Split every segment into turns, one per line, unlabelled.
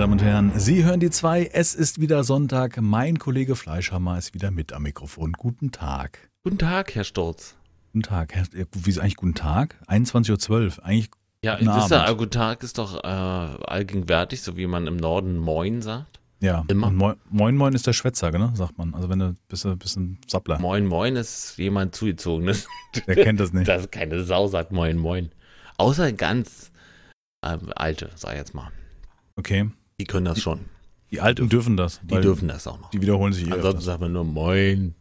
Damen und Herren, Sie hören die zwei. Es ist wieder Sonntag. Mein Kollege Fleischhammer ist wieder mit am Mikrofon. Guten Tag.
Guten Tag, Herr Sturz.
Guten Tag. Herr, wie ist eigentlich guten Tag? 21.12 Uhr. Eigentlich
Ja,
Guten
ist ja, guten Tag ist doch äh, allgegenwärtig, so wie man im Norden Moin sagt.
ja.
Immer.
Moin, Moin Moin ist der Schwätzer, ne? sagt man. Also wenn du bist bist ein Sappler.
Moin Moin ist jemand zugezogenes.
Der kennt das nicht.
Das keine Sau sagt Moin Moin. Außer ganz ähm, alte, sag ich jetzt mal.
Okay.
Die können das schon.
Die Alten dürfen das.
Die dürfen das auch noch.
Die wiederholen sich eh
Ansonsten
öfters.
sagt man nur Moin.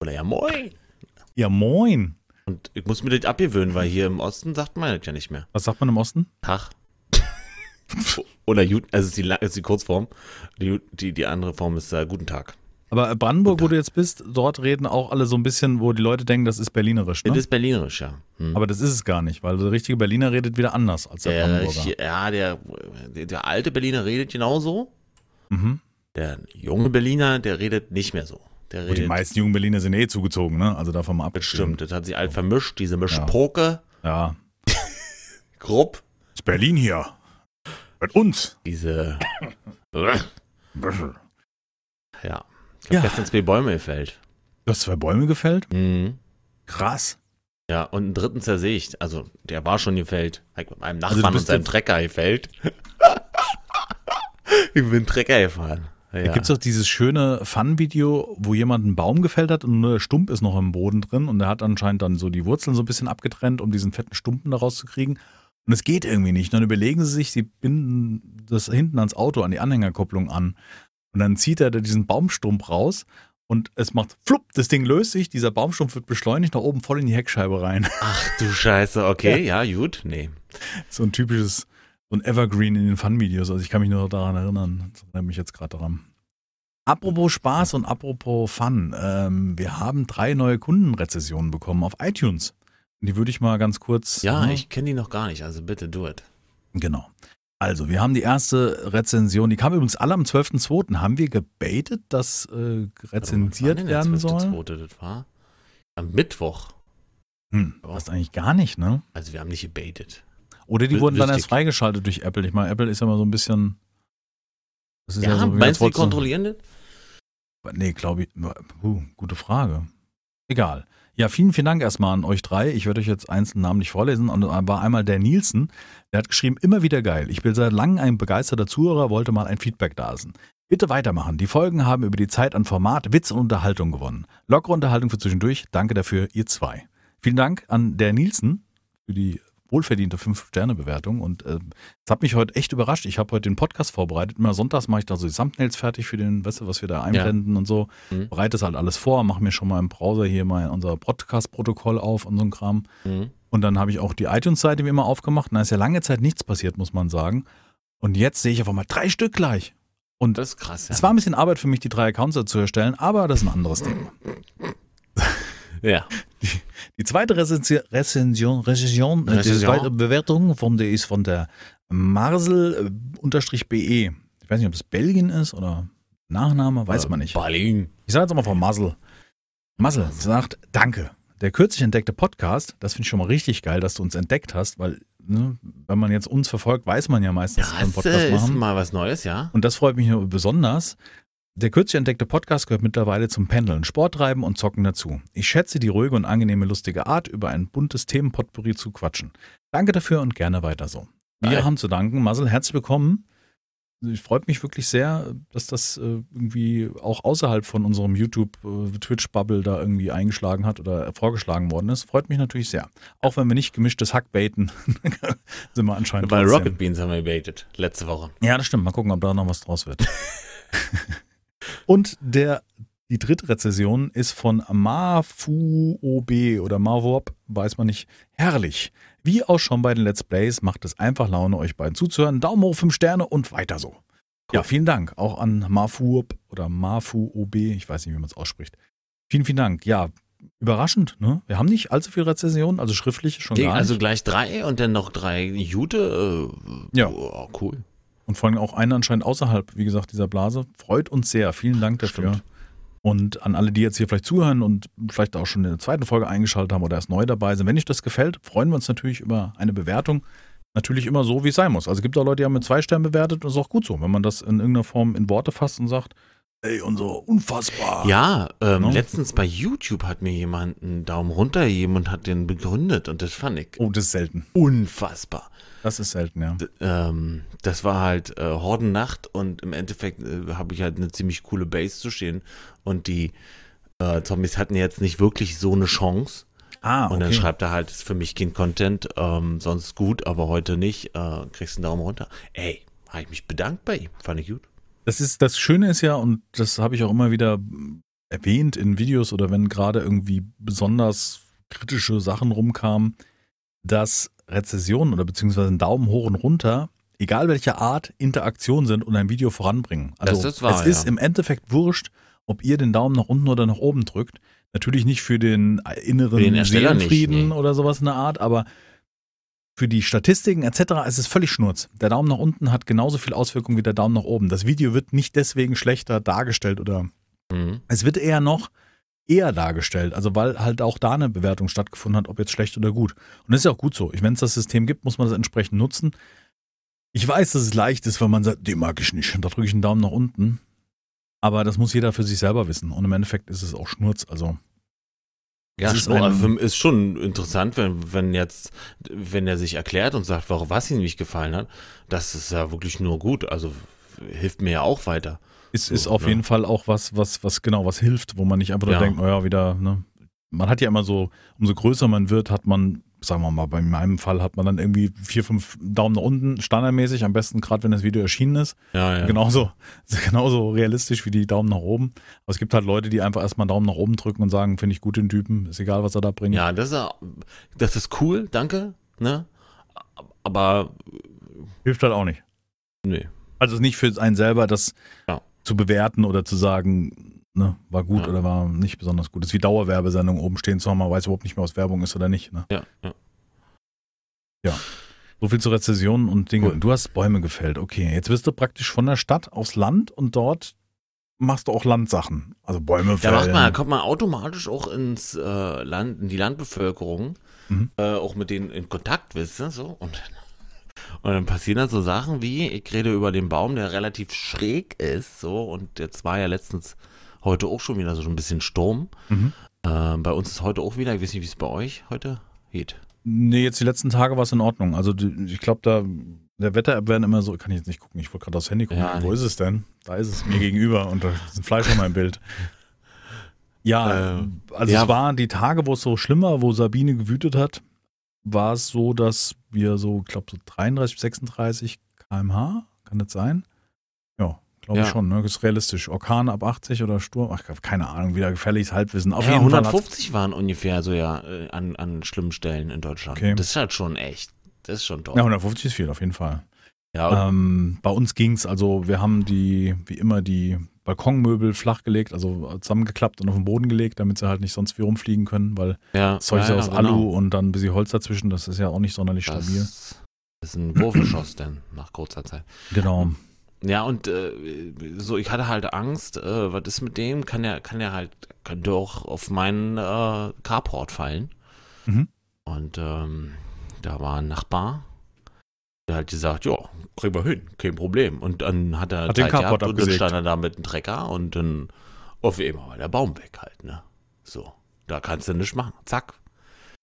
Oder ja Moin.
Ja, Moin.
Und ich muss mir das abgewöhnen, weil hier im Osten sagt man das ja nicht mehr.
Was sagt man im Osten?
Tag. Oder Gut, also ist die, ist die Kurzform. Die, die, die andere Form ist äh, Guten Tag.
Aber Brandenburg, wo du jetzt bist, dort reden auch alle so ein bisschen, wo die Leute denken, das ist berlinerisch. Ne?
Das ist berlinerisch, ja. Hm.
Aber das ist es gar nicht, weil der richtige Berliner redet wieder anders als der
Der,
Brandenburger.
ja, der, der, alte Berliner redet genauso.
Mhm.
Der junge Berliner, der redet nicht mehr so.
Und die meisten jungen Berliner sind eh zugezogen, ne? Also davon mal abgestimmt.
bestimmt. Das hat sich alt vermischt, diese Mischpoke,
Ja.
Grupp,
ist Berlin hier. Mit uns.
diese, ja. Ich
Ja.
habe gestern zwei Bäume gefällt.
Du hast zwei Bäume gefällt?
Mhm.
Krass.
Ja, und einen dritten zersägt. Also, der war schon gefällt. Hab mit meinem
Also
Nachbarn
bist
und seinem Trecker gefällt. ich bin Trecker gefahren.
Da
Ja.
gibt's doch dieses schöne Fun-Video, wo jemand einen Baum gefällt hat und nur der Stump ist noch im Boden drin und der hat anscheinend dann so die Wurzeln so ein bisschen abgetrennt, um diesen fetten Stumpen da rauszukriegen. Und es geht irgendwie nicht. Dann überlegen sie sich, sie binden das hinten ans Auto, an die Anhängerkupplung an. Und dann zieht er da diesen Baumstumpf raus und es macht flupp, das Ding löst sich, dieser Baumstumpf wird beschleunigt nach oben voll in die Heckscheibe rein.
Ach du Scheiße, okay, ja, gut. Nee.
So ein typisches, so ein Evergreen in den Fun-Videos. Also ich kann mich nur daran erinnern. Das erinnert mich jetzt gerade daran. Apropos Spaß und apropos Fun. Ähm, wir haben drei neue Kundenrezessionen bekommen auf iTunes. Und die würde ich mal ganz kurz.
Ja,
ne?
ich kenne die noch gar nicht, also bitte do it.
Genau. Also, wir haben die erste Rezension, die kam übrigens alle am 12.02. Haben wir gebaitet, dass äh, rezensiert
denn
werden soll?
12.2. das war? Am Mittwoch.
Hm, passt eigentlich gar nicht, ne?
Also wir haben nicht gebaitet.
Oder die
Wü-
wurden dann erst freigeschaltet durch Apple. Ich meine, Apple ist ja immer so ein bisschen. Das ist
Ja,
so, wie
meinst du, die kontrollieren das?
Nee, glaube ich. Puh, gute Frage. Egal. Ja, vielen, vielen Dank erstmal an euch drei. Ich werde euch jetzt einzeln namentlich vorlesen. Und war einmal der Nielsen, der hat geschrieben, immer wieder geil. Ich bin seit langem ein begeisterter Zuhörer, wollte mal ein Feedback da lassen. Bitte weitermachen. Die Folgen haben über die Zeit an Format, Witz und Unterhaltung gewonnen. Lockere Unterhaltung für zwischendurch. Danke dafür, ihr zwei. Vielen Dank an der Nielsen für die wohlverdiente 5-Sterne-Bewertung. Und äh, es hat mich heute echt überrascht. Ich habe heute den Podcast vorbereitet. Immer sonntags mache ich da so die Thumbnails fertig für den, weißt du, was wir da einblenden und so.
Mhm.
Bereite das halt alles vor, mache mir schon mal im Browser hier mal unser Podcast-Protokoll auf und so ein Kram.
Mhm.
Und dann habe ich auch die iTunes-Seite wie immer aufgemacht. Und da ist ja lange Zeit nichts passiert, muss man sagen. Und jetzt sehe ich auf einmal drei Stück gleich. Und
Das ist krass, ja.
es war ein bisschen Arbeit für mich, die drei Accounts zu erstellen, aber das ist ein anderes Thema.
Ja.
Die zweite Rezension, Rezension, Rezension, äh, die
Rezension.
zweite Bewertung von der ist von der Marsel-BE. Ich weiß nicht, ob das Belgien ist oder Nachname, weiß man nicht.
Berlin.
Ich sage jetzt mal von Masel. Masel sagt, danke. Der kürzlich entdeckte Podcast, das finde ich schon mal richtig geil, dass du uns entdeckt hast, weil, ne, wenn man jetzt uns verfolgt, weiß man ja meistens, dass wir einen
Das
Podcast
äh, ist
machen.
mal was Neues, ja.
Und das freut mich besonders. Der kürzlich entdeckte Podcast gehört mittlerweile zum Pendeln, Sport treiben und Zocken dazu. Ich schätze die ruhige und angenehme lustige Art, über ein buntes Themenpotpourri zu quatschen. Danke dafür und gerne weiter so. Wir
Geil.
haben zu danken. Marcel, herzlich willkommen. Ich freut mich wirklich sehr, dass das äh, irgendwie auch außerhalb von unserem YouTube-Twitch-Bubble da irgendwie eingeschlagen hat oder vorgeschlagen worden ist. Freut mich natürlich sehr. Auch wenn wir nicht gemischtes Hack baiten, sind wir anscheinend
Bei
trotzdem.
Rocket Beans haben wir gebaitet. Letzte Woche.
Ja, das stimmt. Mal gucken, ob da noch was draus wird. Und der, die dritte Rezession ist von Mafuob oder Marwop, weiß man nicht. Herrlich. Wie auch schon bei den Let's Plays macht es einfach Laune, euch beiden zuzuhören. Daumen hoch, fünf Sterne und weiter so. Ja, vielen Dank. Auch an Mafuob oder Mafuob, ich weiß nicht, wie man es ausspricht. Vielen, vielen Dank. Ja, überraschend, ne? Wir haben nicht allzu viele Rezensionen, also schriftlich schon gar
Also
nicht.
gleich drei und dann noch drei Jute. Äh,
Ja.
oh, cool.
Und vor allem auch einen anscheinend außerhalb, wie gesagt, dieser Blase. Freut uns sehr. Vielen Dank dafür.
Stimmt.
Und an alle, die jetzt hier vielleicht zuhören und vielleicht auch schon in der zweiten Folge eingeschaltet haben oder erst neu dabei sind, wenn euch das gefällt, freuen wir uns natürlich über eine Bewertung. natürlich immer so, wie es sein muss. Also es gibt auch Leute, die haben mit zwei Sternen bewertet und das ist auch gut so, wenn man das in irgendeiner Form in Worte fasst und sagt, ey, und so unfassbar.
Ja, ähm,
Ne?
letztens bei YouTube hat mir jemand einen Daumen runter gegeben und hat den begründet und das fand ich
Oh, das ist selten.
unfassbar.
Das ist selten, ja.
Ähm, das war halt äh, Hordennacht und im Endeffekt äh, habe ich halt eine ziemlich coole Base zu stehen und die äh, Zombies hatten jetzt nicht wirklich so eine Chance.
Ah,
Und dann schreibt er halt, ist für mich kein Content, ähm, sonst gut, aber heute nicht, äh, kriegst einen Daumen runter. Ey, habe ich mich bedankt bei ihm, fand ich gut.
Das ist das Schöne ist ja, und das habe ich auch immer wieder erwähnt in Videos oder wenn gerade irgendwie besonders kritische Sachen rumkamen, dass Rezessionen oder beziehungsweise ein Daumen hoch und runter, egal welche Art Interaktion sind und ein Video voranbringen. Also
Das ist wahr,
es ist
ja.
im Endeffekt wurscht, ob ihr den Daumen nach unten oder nach oben drückt. Natürlich nicht für den inneren
Für den Ersteller nicht,
Seelenfrieden
nee.
oder sowas in der Art, aber für die Statistiken etc. es ist völlig Schnurz. Der Daumen nach unten hat genauso viel Auswirkung wie der Daumen nach oben. Das Video wird nicht deswegen schlechter dargestellt oder
Mhm.
es wird eher noch eher dargestellt, also weil halt auch da eine Bewertung stattgefunden hat, ob jetzt schlecht oder gut. Und das ist ja auch gut so. Wenn es das System gibt, muss man das entsprechend nutzen. Ich weiß, dass es leicht ist, wenn man sagt, den mag ich nicht. Und da drücke ich einen Daumen nach unten. Aber das muss jeder für sich selber wissen. Und im Endeffekt ist es auch Schnurz. Also
Ja,
Es ist
schon,
ein-
ist schon interessant, wenn, wenn jetzt, wenn er sich erklärt und sagt, warum was ihm nicht gefallen hat, das ist ja wirklich nur gut. Also hilft mir ja auch weiter.
Ist,
So,
ist auf
ne?
jeden Fall auch was, was, was genau was hilft, wo man nicht einfach nur
Ja.
denkt, naja, wieder, ne? Man hat ja immer so, umso größer man wird, hat man, sagen wir mal, bei meinem Fall hat man dann irgendwie vier, fünf Daumen nach unten, standardmäßig, am besten gerade wenn das Video erschienen ist.
Ja, ja.
Genauso, genauso realistisch wie die Daumen nach oben. Aber es gibt halt Leute, die einfach erstmal einen Daumen nach oben drücken und sagen, finde ich gut den Typen, ist egal, was er da bringt.
Ja, das ist, ja- das ist cool, danke. Ne? Aber
Hilft halt auch nicht.
nee.
Also nicht für einen selber, das
Ja.
Zu bewerten oder zu sagen, ne, war gut
Ja.
oder war nicht besonders gut. Das ist wie Dauerwerbesendung oben stehen zu haben, man weiß überhaupt nicht mehr, was Werbung ist oder nicht. Ne?
Ja, ja.
So viel zu Rezessionen und Dinge.
Cool.
Du hast Bäume gefällt. Okay, jetzt wirst du praktisch von der Stadt aufs Land und dort machst du auch Landsachen. Also Bäume
Da
fällen.
macht man, da kommt man automatisch auch ins äh, Land, in die Landbevölkerung,
Mhm.
äh, auch mit denen in Kontakt, wisst ihr, so. Und, und dann passieren dann so Sachen wie, ich rede über den Baum, der relativ schräg ist, so, und jetzt war ja letztens heute auch schon wieder so ein bisschen Sturm.
Mhm.
Äh, bei uns ist heute auch wieder, ich weiß nicht, wie es bei euch heute geht.
Nee, jetzt die letzten Tage war es in Ordnung. Also ich glaube, da der Wetter-App werden immer so, kann ich jetzt nicht gucken, ich wollte gerade aufs Handy gucken.
Ja,
Wo
nee.
ist es denn? Da ist es mir gegenüber und da ist ein Fleisch auf meinem Bild. Ja,
Äh,
also
ja.
es waren die Tage, wo es so schlimm war, wo Sabine gewütet hat, war es so, dass wir so, ich glaube, so 33, 36 km/h, kann das sein? Ja, glaube ich
Ja.
schon, ne? Das ist realistisch. Orkan ab 80 oder Sturm, ach, keine Ahnung, wieder gefährliches Halbwissen. Auf
ja,
jeden Fall hat's-
150 waren ungefähr so ja äh, an, an schlimmen Stellen in Deutschland.
Okay.
Das ist halt schon echt. Das ist schon toll.
Ja, 150 ist viel, auf jeden Fall.
Ja,
Ähm, bei uns ging's, also wir haben die, wie immer, die Balkonmöbel flachgelegt, also zusammengeklappt und auf den Boden gelegt, damit sie halt nicht sonst wie rumfliegen können, weil
ja,
das Zeug ist
ja,
ja
ja,
aus
genau.
Alu und dann ein bisschen Holz dazwischen, das ist ja auch nicht sonderlich stabil.
Das ist ein Wurfgeschoss denn nach kurzer Zeit.
Genau.
Ja, und äh, so, ich hatte halt Angst, äh, was ist mit dem? Kann der, kann der halt, könnte auch auf meinen äh, Carport fallen.
Mhm.
Und ähm, da war ein Nachbar, der hat gesagt, ja, kriegen wir hin, kein Problem. Und dann hat er
Hat den Carport
und dann
abgesägt.
stand er da mit dem Trecker und dann auf einmal war der Baum weg halt, ne? So, da kannst du nichts machen. Zack.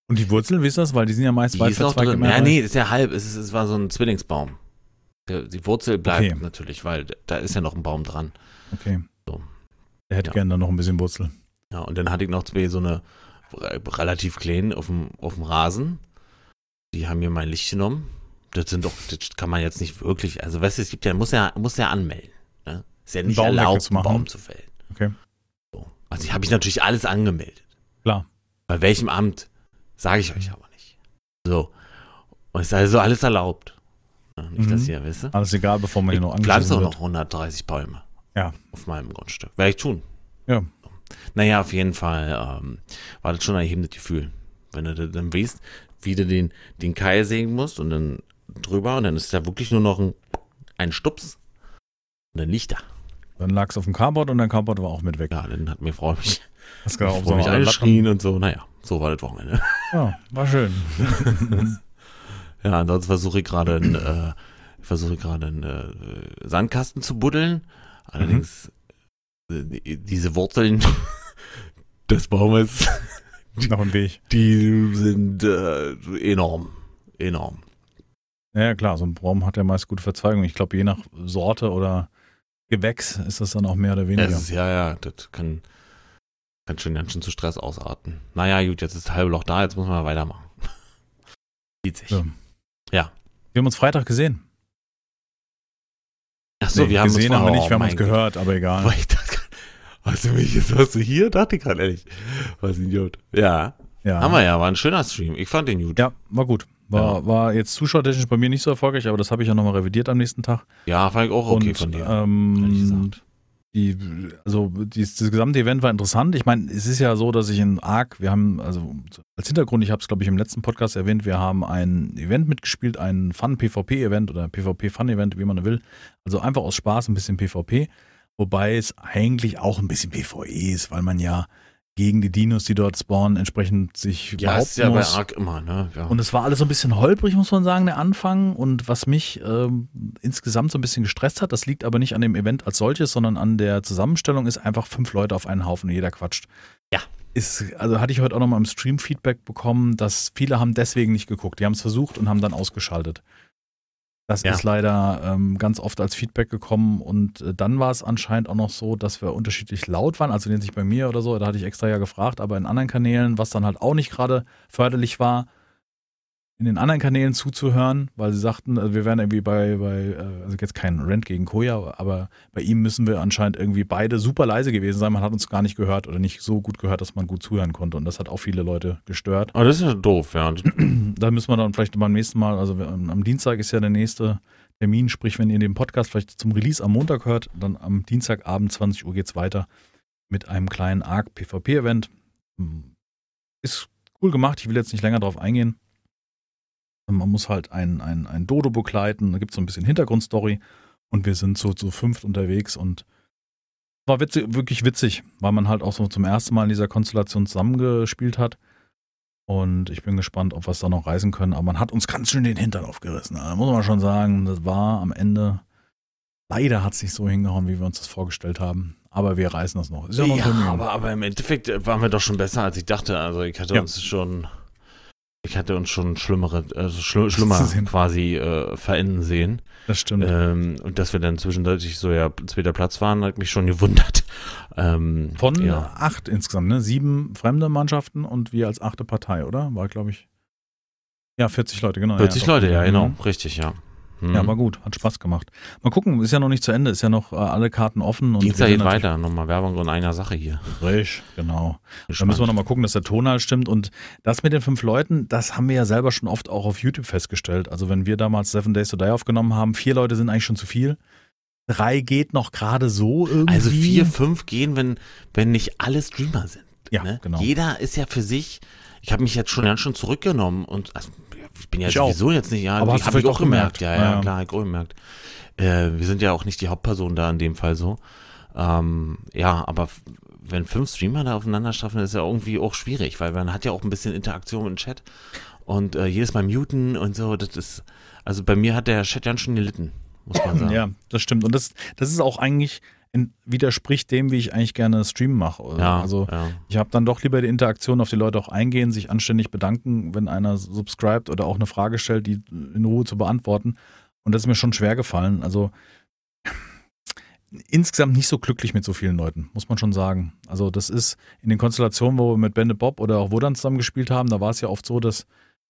Und die Wurzeln, wie ist das? Weil die sind ja meist weit verzweigt
Ja, nee, ist ja halb. Es, ist, es war so ein Zwillingsbaum. Die Wurzel bleibt
Okay.
natürlich, weil da ist ja noch ein Baum dran.
Okay.
So.
Er hätte
Ja.
gerne dann noch ein bisschen Wurzel.
Ja, und dann hatte ich noch zwei so eine re- relativ kleinen auf dem, auf dem Rasen. Die haben mir mein Licht genommen. Das sind doch, das kann man jetzt nicht wirklich, also weißt du, es gibt ja, muss ja, muss ja anmelden. Ne? Ist ja nicht
Baum
erlaubt, einen
wegzumachen.
Baum zu fällen.
Okay.
So. Also habe ich natürlich alles angemeldet.
Klar.
Bei welchem Amt, sage ich euch aber nicht. So. Und es ist also alles erlaubt. Nicht, dass
Mhm.
ihr wisst.
Alles egal, bevor man
Ich
hier noch
pflanze auch
angeschissen
noch
wird.
130 Bäume.
Ja.
Auf meinem Grundstück. Werde ich tun.
Ja.
Naja, auf jeden Fall ähm, war das schon ein erhebendes Gefühl. Wenn du da- dann weißt, wie du den, den Keil sägen musst und dann drüber und dann ist da wirklich nur noch ein, ein Stups und dann liegt er.
Dann lag es auf dem Carport und dein Carport war auch mit weg.
Ja, dann hat mir Frau mich,
Hast genau auf
Frau mich angeschrien und so. Naja, so war das Wochenende.
Ja, war schön.
Ja, ansonsten versuche ich gerade einen, äh, ich versuche gerade einen äh, Sandkasten zu buddeln. Allerdings
Mhm.
äh, diese Wurzeln des Baumes,
Noch ein Weg.
die sind äh, enorm. Enorm.
Ja, klar, so ein Baum hat ja meist gute Verzweigungen. Ich glaube, je nach Sorte oder Gewächs ist das dann auch mehr oder weniger.
Ist, ja, ja, das kann, kann schon ganz schön zu Stress ausarten. Naja, gut, jetzt ist das halbe Loch da, jetzt muss man mal weitermachen. Sieht sich.
Ja.
Ja.
Wir haben uns Freitag gesehen.
Achso,
Nee,
wir haben uns
gesehen haben wir
oh
nicht, wir haben uns
mein Gott.
gehört, aber egal.
Weil ich dachte, mich jetzt, warst du hier? Dachte ich gerade ehrlich. Was ein Idiot. Ja,
Ja.
haben wir ja, war ein schöner Stream. Ich fand den gut.
Ja, war gut. War,
Ja.
war jetzt zuschauertechnisch bei mir nicht so erfolgreich, aber das habe ich ja nochmal revidiert am nächsten Tag.
Ja, fand ich auch okay
Und,
von dir.
Ähm, die, also dieses, das gesamte Event war interessant. Ich meine, es ist ja so, dass ich in ARC, wir haben, also als Hintergrund, ich habe es glaube ich im letzten Podcast erwähnt, wir haben ein Event mitgespielt, ein Fun-PvP-Event oder PvP-Fun-Event, wie man will. Also einfach aus Spaß ein bisschen PvP, wobei es eigentlich auch ein bisschen PvE ist, weil man ja gegen die Dinos, die dort spawnen, entsprechend sich
Ja, ist
behaupten
ja bei
muss.
Ark immer, ne? Ja.
Und es war alles so ein bisschen holprig, muss man sagen, der Anfang. Und was mich ähm, insgesamt so ein bisschen gestresst hat, das liegt aber nicht an dem Event als solches, sondern an der Zusammenstellung, ist einfach fünf Leute auf einen Haufen und jeder quatscht.
Ja.
Ist, also hatte ich heute auch nochmal im Stream Feedback bekommen, dass viele haben deswegen nicht geguckt. Die haben es versucht und haben dann ausgeschaltet. Das
Ja.
ist leider ähm, ganz oft als Feedback gekommen und äh, dann war es anscheinend auch noch so, dass wir unterschiedlich laut waren. Also sich bei mir oder so, da hatte ich extra ja gefragt, aber in anderen Kanälen, was dann halt auch nicht gerade förderlich war, in den anderen Kanälen zuzuhören, weil sie sagten, also wir wären irgendwie bei, bei äh, also jetzt kein Rent gegen Koya, aber bei ihm müssen wir anscheinend irgendwie beide super leise gewesen sein. Man hat uns gar nicht gehört oder nicht so gut gehört, dass man gut zuhören konnte. Und das hat auch viele Leute gestört.
Aber das ist ja doof, ja.
Da müssen wir dann vielleicht beim nächsten Mal, also am Dienstag ist ja der nächste Termin, sprich, wenn ihr den Podcast vielleicht zum Release am Montag hört, dann am Dienstagabend 20 Uhr geht's weiter mit einem kleinen ARC PvP-Event. Ist cool gemacht, ich will jetzt nicht länger drauf eingehen. Man muss halt ein, ein, ein Dodo begleiten, da gibt es so ein bisschen Hintergrundstory und wir sind so zu fünft unterwegs und war witzig, wirklich witzig, weil man halt auch so zum ersten Mal in dieser Konstellation zusammengespielt hat. Und ich bin gespannt, ob wir es da noch reisen können. Aber man hat uns ganz schön den Hintern aufgerissen. Da muss man schon sagen, das war am Ende, leider hat es nicht so hingehauen, wie wir uns das vorgestellt haben. Aber wir reißen das noch. Ist ja noch
Ja, aber, aber im Endeffekt waren wir doch schon besser, als ich dachte. Also ich hatte
Ja.
uns schon, ich hatte uns schon schlimmere, also schl schlimmer quasi äh, verenden sehen.
das stimmt.
Ähm, und dass wir dann zwischendurch so ja zweiter Platz waren, hat mich schon gewundert. Ähm,
Von
ja.
acht insgesamt, ne? Sieben fremde Mannschaften und wir als achte Partei, oder? War, glaube ich. Ja, 40 Leute, genau.
40
ja,
Leute, ja,
Mhm.
genau, richtig, ja. Hm.
Ja, war gut, hat Spaß gemacht. Mal gucken, ist ja noch nicht zu Ende, ist ja noch äh, alle Karten offen. Und
Dienstag geht
sind
weiter, nochmal Werbung in einer Sache hier.
Frisch, genau. Da müssen wir nochmal gucken, dass der Tonhall stimmt. Und das mit den fünf Leuten, das haben wir ja selber schon oft auch auf YouTube festgestellt. Also wenn wir damals Seven Days to Die aufgenommen haben, vier Leute sind eigentlich schon zu viel. Drei geht noch gerade so irgendwie.
Also vier, fünf gehen, wenn, wenn nicht alle Streamer sind.
Ja,
ne?
genau.
Jeder ist ja für sich. Ich habe mich jetzt schon ganz schön zurückgenommen und also, ich bin ja
Ich auch.
sowieso jetzt nicht, ja,
Aber
habe ich auch
auch
gemerkt.
gemerkt?
Ja, ja,
Ja, ja.
klar, hab ich auch gemerkt. Äh, wir sind ja auch nicht die Hauptperson da in dem Fall so. Ähm, ja, aber wenn fünf Streamer da aufeinander strafen, ist ja irgendwie auch schwierig, weil man hat ja auch ein bisschen Interaktion im Chat und äh, jedes Mal muten und so, das ist, also bei mir hat der Chat ganz schön gelitten, muss man sagen.
Ja, das stimmt. Und das, das ist auch eigentlich, in, widerspricht dem, wie ich eigentlich gerne Stream mache.
ja,
Also
ja.
ich habe dann doch lieber die Interaktion auf die Leute auch eingehen, sich anständig bedanken, wenn einer subscribt oder auch eine Frage stellt, die in Ruhe zu beantworten. Und das ist mir schon schwer gefallen. Also insgesamt nicht so glücklich mit so vielen Leuten, muss man schon sagen. Also das ist in den Konstellationen, wo wir mit Bende Bob oder auch Wodan zusammen gespielt haben, da war es ja oft so, dass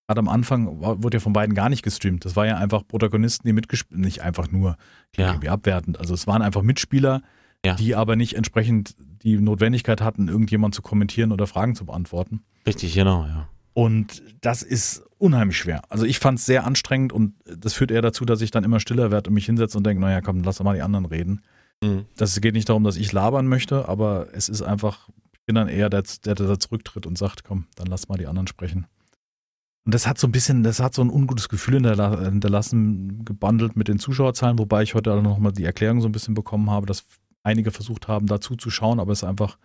gerade am Anfang war- wurde ja von beiden gar nicht gestreamt. Das war ja einfach Protagonisten, die mitgespielt, nicht einfach nur klingt
Ja.
irgendwie abwertend. Also es waren einfach Mitspieler,
Ja.
die aber nicht entsprechend die Notwendigkeit hatten, irgendjemand zu kommentieren oder Fragen zu beantworten.
Richtig, genau, ja.
Und das ist unheimlich schwer. Also ich fand es sehr anstrengend und das führt eher dazu, dass ich dann immer stiller werde und mich hinsetze und denke, naja, komm, lass doch mal die anderen reden.
Mhm.
Das geht nicht darum, dass ich labern möchte, aber es ist einfach, ich bin dann eher der, der, der da zurücktritt und sagt, komm, dann lass mal die anderen sprechen. Und das hat so ein bisschen, das hat so ein ungutes Gefühl hinterla- hinterlassen, gebundelt mit den Zuschauerzahlen, wobei ich heute auch nochmal die Erklärung so ein bisschen bekommen habe, dass einige versucht haben, dazu zu schauen, aber es einfach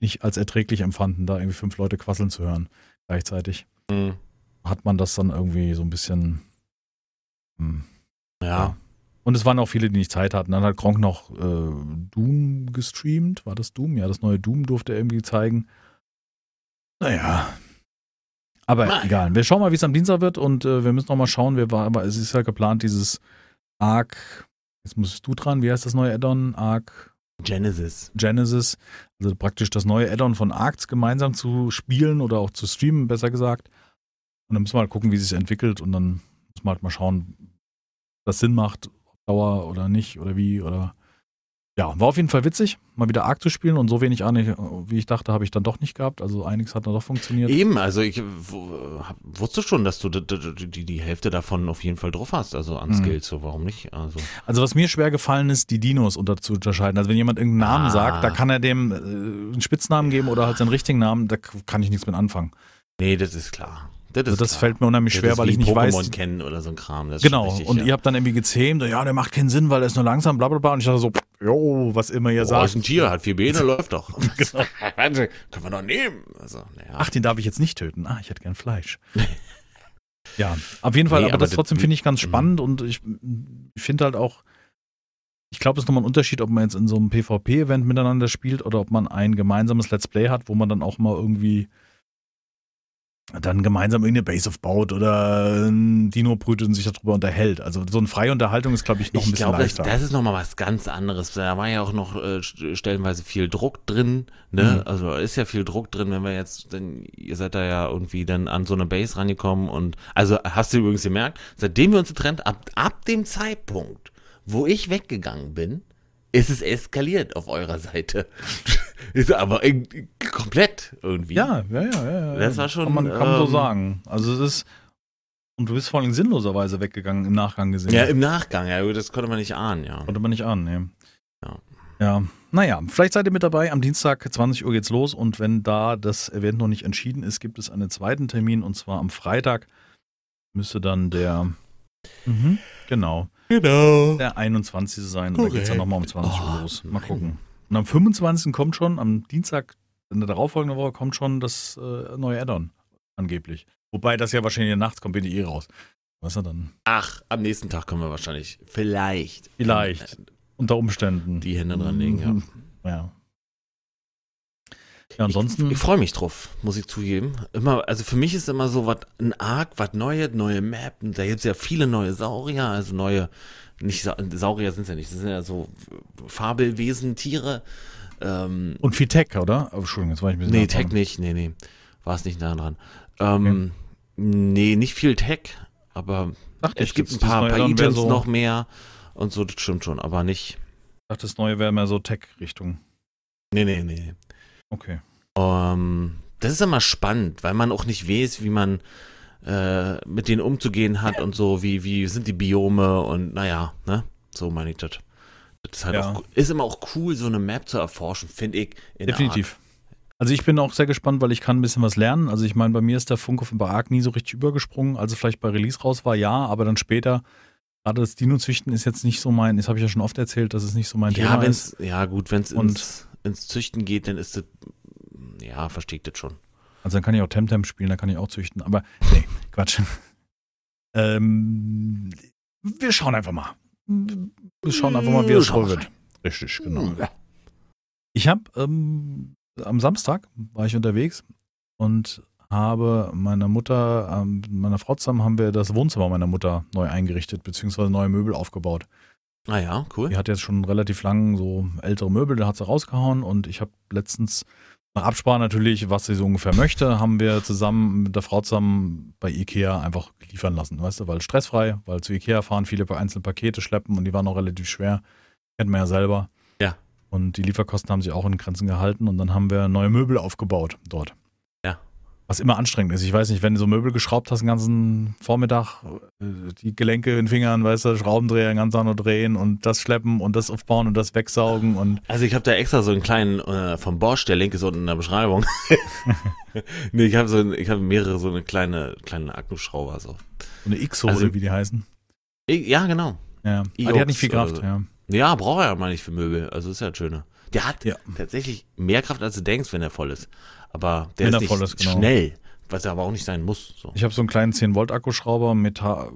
nicht als erträglich empfanden, da irgendwie fünf Leute quasseln zu hören gleichzeitig
Mhm.
hat man das dann irgendwie so ein bisschen Hm.
Ja.
Und es waren auch viele, die nicht Zeit hatten. Dann hat Gronk noch äh, Doom gestreamt. War das Doom? Ja, das neue Doom durfte er irgendwie zeigen. Naja. Aber
Nein.
egal. Wir schauen mal, wie es am Dienstag wird und äh, wir müssen noch mal schauen. Wir war, aber es ist ja geplant, dieses Arc. Jetzt musst du dran. Wie heißt das neue Add-on? Arc
Genesis.
Genesis. Also praktisch das neue Add-on von Arcs gemeinsam zu spielen oder auch zu streamen, besser gesagt. Und dann müssen wir halt gucken, wie es sich entwickelt und dann muss man halt mal schauen, ob das Sinn macht, Dauer oder nicht oder wie oder ja, war auf jeden Fall witzig, mal wieder Arc zu spielen und so wenig Ahnung, wie ich dachte, habe ich dann doch nicht gehabt. Also einiges hat dann doch funktioniert.
Eben, also ich wusste schon, dass du die, die Hälfte davon auf jeden Fall drauf hast, also an
Mhm.
Skills, so warum nicht? Also
Also was mir schwer gefallen ist, die Dinos unter zu unterscheiden. Also wenn jemand irgendeinen Namen
Ah.
sagt, da kann er dem äh, einen Spitznamen geben oder halt seinen richtigen Namen, da kann ich nichts mit anfangen.
nee, das ist klar. Das, ist
Also das fällt mir unheimlich schwer,
ist
weil ich nicht
Pokémon
weiß.
kennen oder so ein Kram. Das ist
Genau,
richtig,
und
ja.
ihr habt dann irgendwie gezähmt, ja, der macht keinen Sinn, weil er ist nur langsam, bla bla bla. Und ich dachte so, jo, was immer ihr
Oh, ist
sagt.
ein Tier, hat vier Beine, läuft doch.
Genau.
Können wir doch nehmen. Also, naja.
Ach, den darf ich jetzt nicht töten. Ah, ich hätte gern Fleisch. ja, auf jeden Fall,
Nee,
aber,
aber
das
das-
trotzdem finde ich ganz
Mhm.
spannend und ich, ich finde halt auch, ich glaube, es ist nochmal ein Unterschied, ob man jetzt in so einem PvP-Event miteinander spielt oder ob man ein gemeinsames Let's Play hat, wo man dann auch mal irgendwie dann gemeinsam irgendeine Base aufbaut oder ein Dino brütet und sich darüber unterhält. Also so eine freie Unterhaltung ist, glaube ich, noch ein
ich
bisschen
glaube, das,
leichter.
das ist nochmal was ganz anderes. Da war ja auch noch äh, st- stellenweise viel Druck drin. Ne?
Mhm.
Also ist ja viel Druck drin, wenn wir jetzt, denn ihr seid da ja irgendwie dann an so eine Base rangekommen und also hast du übrigens gemerkt, seitdem wir uns getrennt, ab, ab dem Zeitpunkt, wo ich weggegangen bin, ist es eskaliert auf eurer Seite. ist aber komplett irgendwie.
Ja, ja, ja, ja.
Das war schon,
Kann man, kann man so
ähm,
sagen. Also es ist. Und du bist vor allem sinnloserweise weggegangen im Nachgang gesehen.
Ja, im Nachgang, ja, das konnte man nicht ahnen, ja.
Konnte man nicht annehmen.
Ja.
Ja. Naja, vielleicht seid ihr mit dabei. Am Dienstag 20 Uhr geht's los und wenn da das Event noch nicht entschieden ist, gibt es einen zweiten Termin und zwar am Freitag. Müsste dann der. Mhm, genau.
Genau.
Der 21. sein. Und da geht's dann
Korrekt.
nochmal um 20 Uhr
Oh,
los. Mal
nein.
gucken. Und am 25. kommt schon, am Dienstag in der darauffolgenden Woche kommt schon das äh, neue Add-on. Angeblich. Wobei das ja wahrscheinlich nachts kommt, bin ich eh raus. Was er dann?
Ach, am nächsten Tag können wir wahrscheinlich, vielleicht.
Vielleicht. Unter Umständen.
Die Hände dran legen, ja.
Ja. Ja, ansonsten.
Ich, ich freue mich drauf, muss ich zugeben. Immer, also für mich ist immer so was, ein Arc, was Neues, neue Map. Da gibt es ja viele neue Saurier, also neue, nicht Sa Saurier sind es ja nicht, das sind ja so Fabelwesen, Tiere. Ähm,
und viel Tech, oder? Oh, Entschuldigung, jetzt war ich ein bisschen.
nee, Tech nicht, nee, nee. War es nicht nah dran. Ähm, Nee, nicht viel Tech, aber
Dachte
es
ich,
gibt ein paar,
neue
paar Agents
so,
noch mehr und so, das stimmt schon, aber nicht.
Ich dachte, das neue wäre mehr so Tech-Richtung.
Nee, nee, nee.
Okay.
Ähm, das ist immer spannend, weil man auch nicht weiß, wie man äh, mit denen umzugehen hat und so, wie, wie sind die Biome und naja, ne? So meine ich das. Das ist, halt
Ja.
auch, ist immer auch cool, so eine Map zu erforschen, finde ich.
Definitiv. Also ich bin auch sehr gespannt, weil ich kann ein bisschen was lernen. Also ich meine, bei mir ist der Funke bei Arc nie so richtig übergesprungen. Also vielleicht bei Release raus war ja, aber dann später, gerade das Dino-Züchten ist jetzt nicht so mein, das habe ich ja schon oft erzählt, dass es nicht so mein.
Ja,
Thema
wenn's,
ist.
ja gut, wenn es ins, Züchten geht, dann ist das, ja, verstehe ich das schon.
Also dann kann ich auch Temtem spielen, da kann ich auch züchten. Aber nee, Quatsch. ähm, wir schauen einfach mal. Wir schauen einfach mal, wie es
mal
wird. Richtig, genau.
Ja.
Ich habe ähm, am Samstag war ich unterwegs und habe meiner Mutter, ähm, meiner Frau zusammen haben wir das Wohnzimmer meiner Mutter neu eingerichtet, beziehungsweise neue Möbel aufgebaut.
Ah ja, cool.
Die hat jetzt schon relativ lang so ältere Möbel, da hat sie rausgehauen und ich habe letztens nach Absprache natürlich, was sie so ungefähr möchte, haben wir zusammen mit der Frau zusammen bei Ikea einfach liefern lassen, weißt du, weil stressfrei, weil zu Ikea fahren viele einzelne Pakete schleppen und die waren auch relativ schwer, kennt man ja selber.
Ja.
Und die Lieferkosten haben sich auch in Grenzen gehalten und dann haben wir neue Möbel aufgebaut dort. Was immer anstrengend ist. Ich weiß nicht, wenn du so Möbel geschraubt hast den ganzen Vormittag, äh, die Gelenke in den Fingern, weißt du, Schraubendreher den ganzen Tag nur drehen und das schleppen und das aufbauen und das wegsaugen und
Also ich habe da extra so einen kleinen äh, vom Bosch, der Link ist unten in der Beschreibung. nee, ich habe so ich habe mehrere so eine kleine kleine Akkuschrauber so.
so eine X-Hole,
Also-
wie die heißen.
Ich, ja, genau.
Ja. Aber die hat nicht viel Kraft,
so.
ja.
Ja, braucht er ja mal nicht für Möbel. Also ist ja das Schöne. Der hat
Ja.
tatsächlich mehr Kraft, als du denkst, wenn er voll ist. Aber der ist nicht
genau.
schnell, was er aber auch nicht sein muss. So.
Ich habe so einen kleinen 10-Volt-Akkuschrauber, Metall,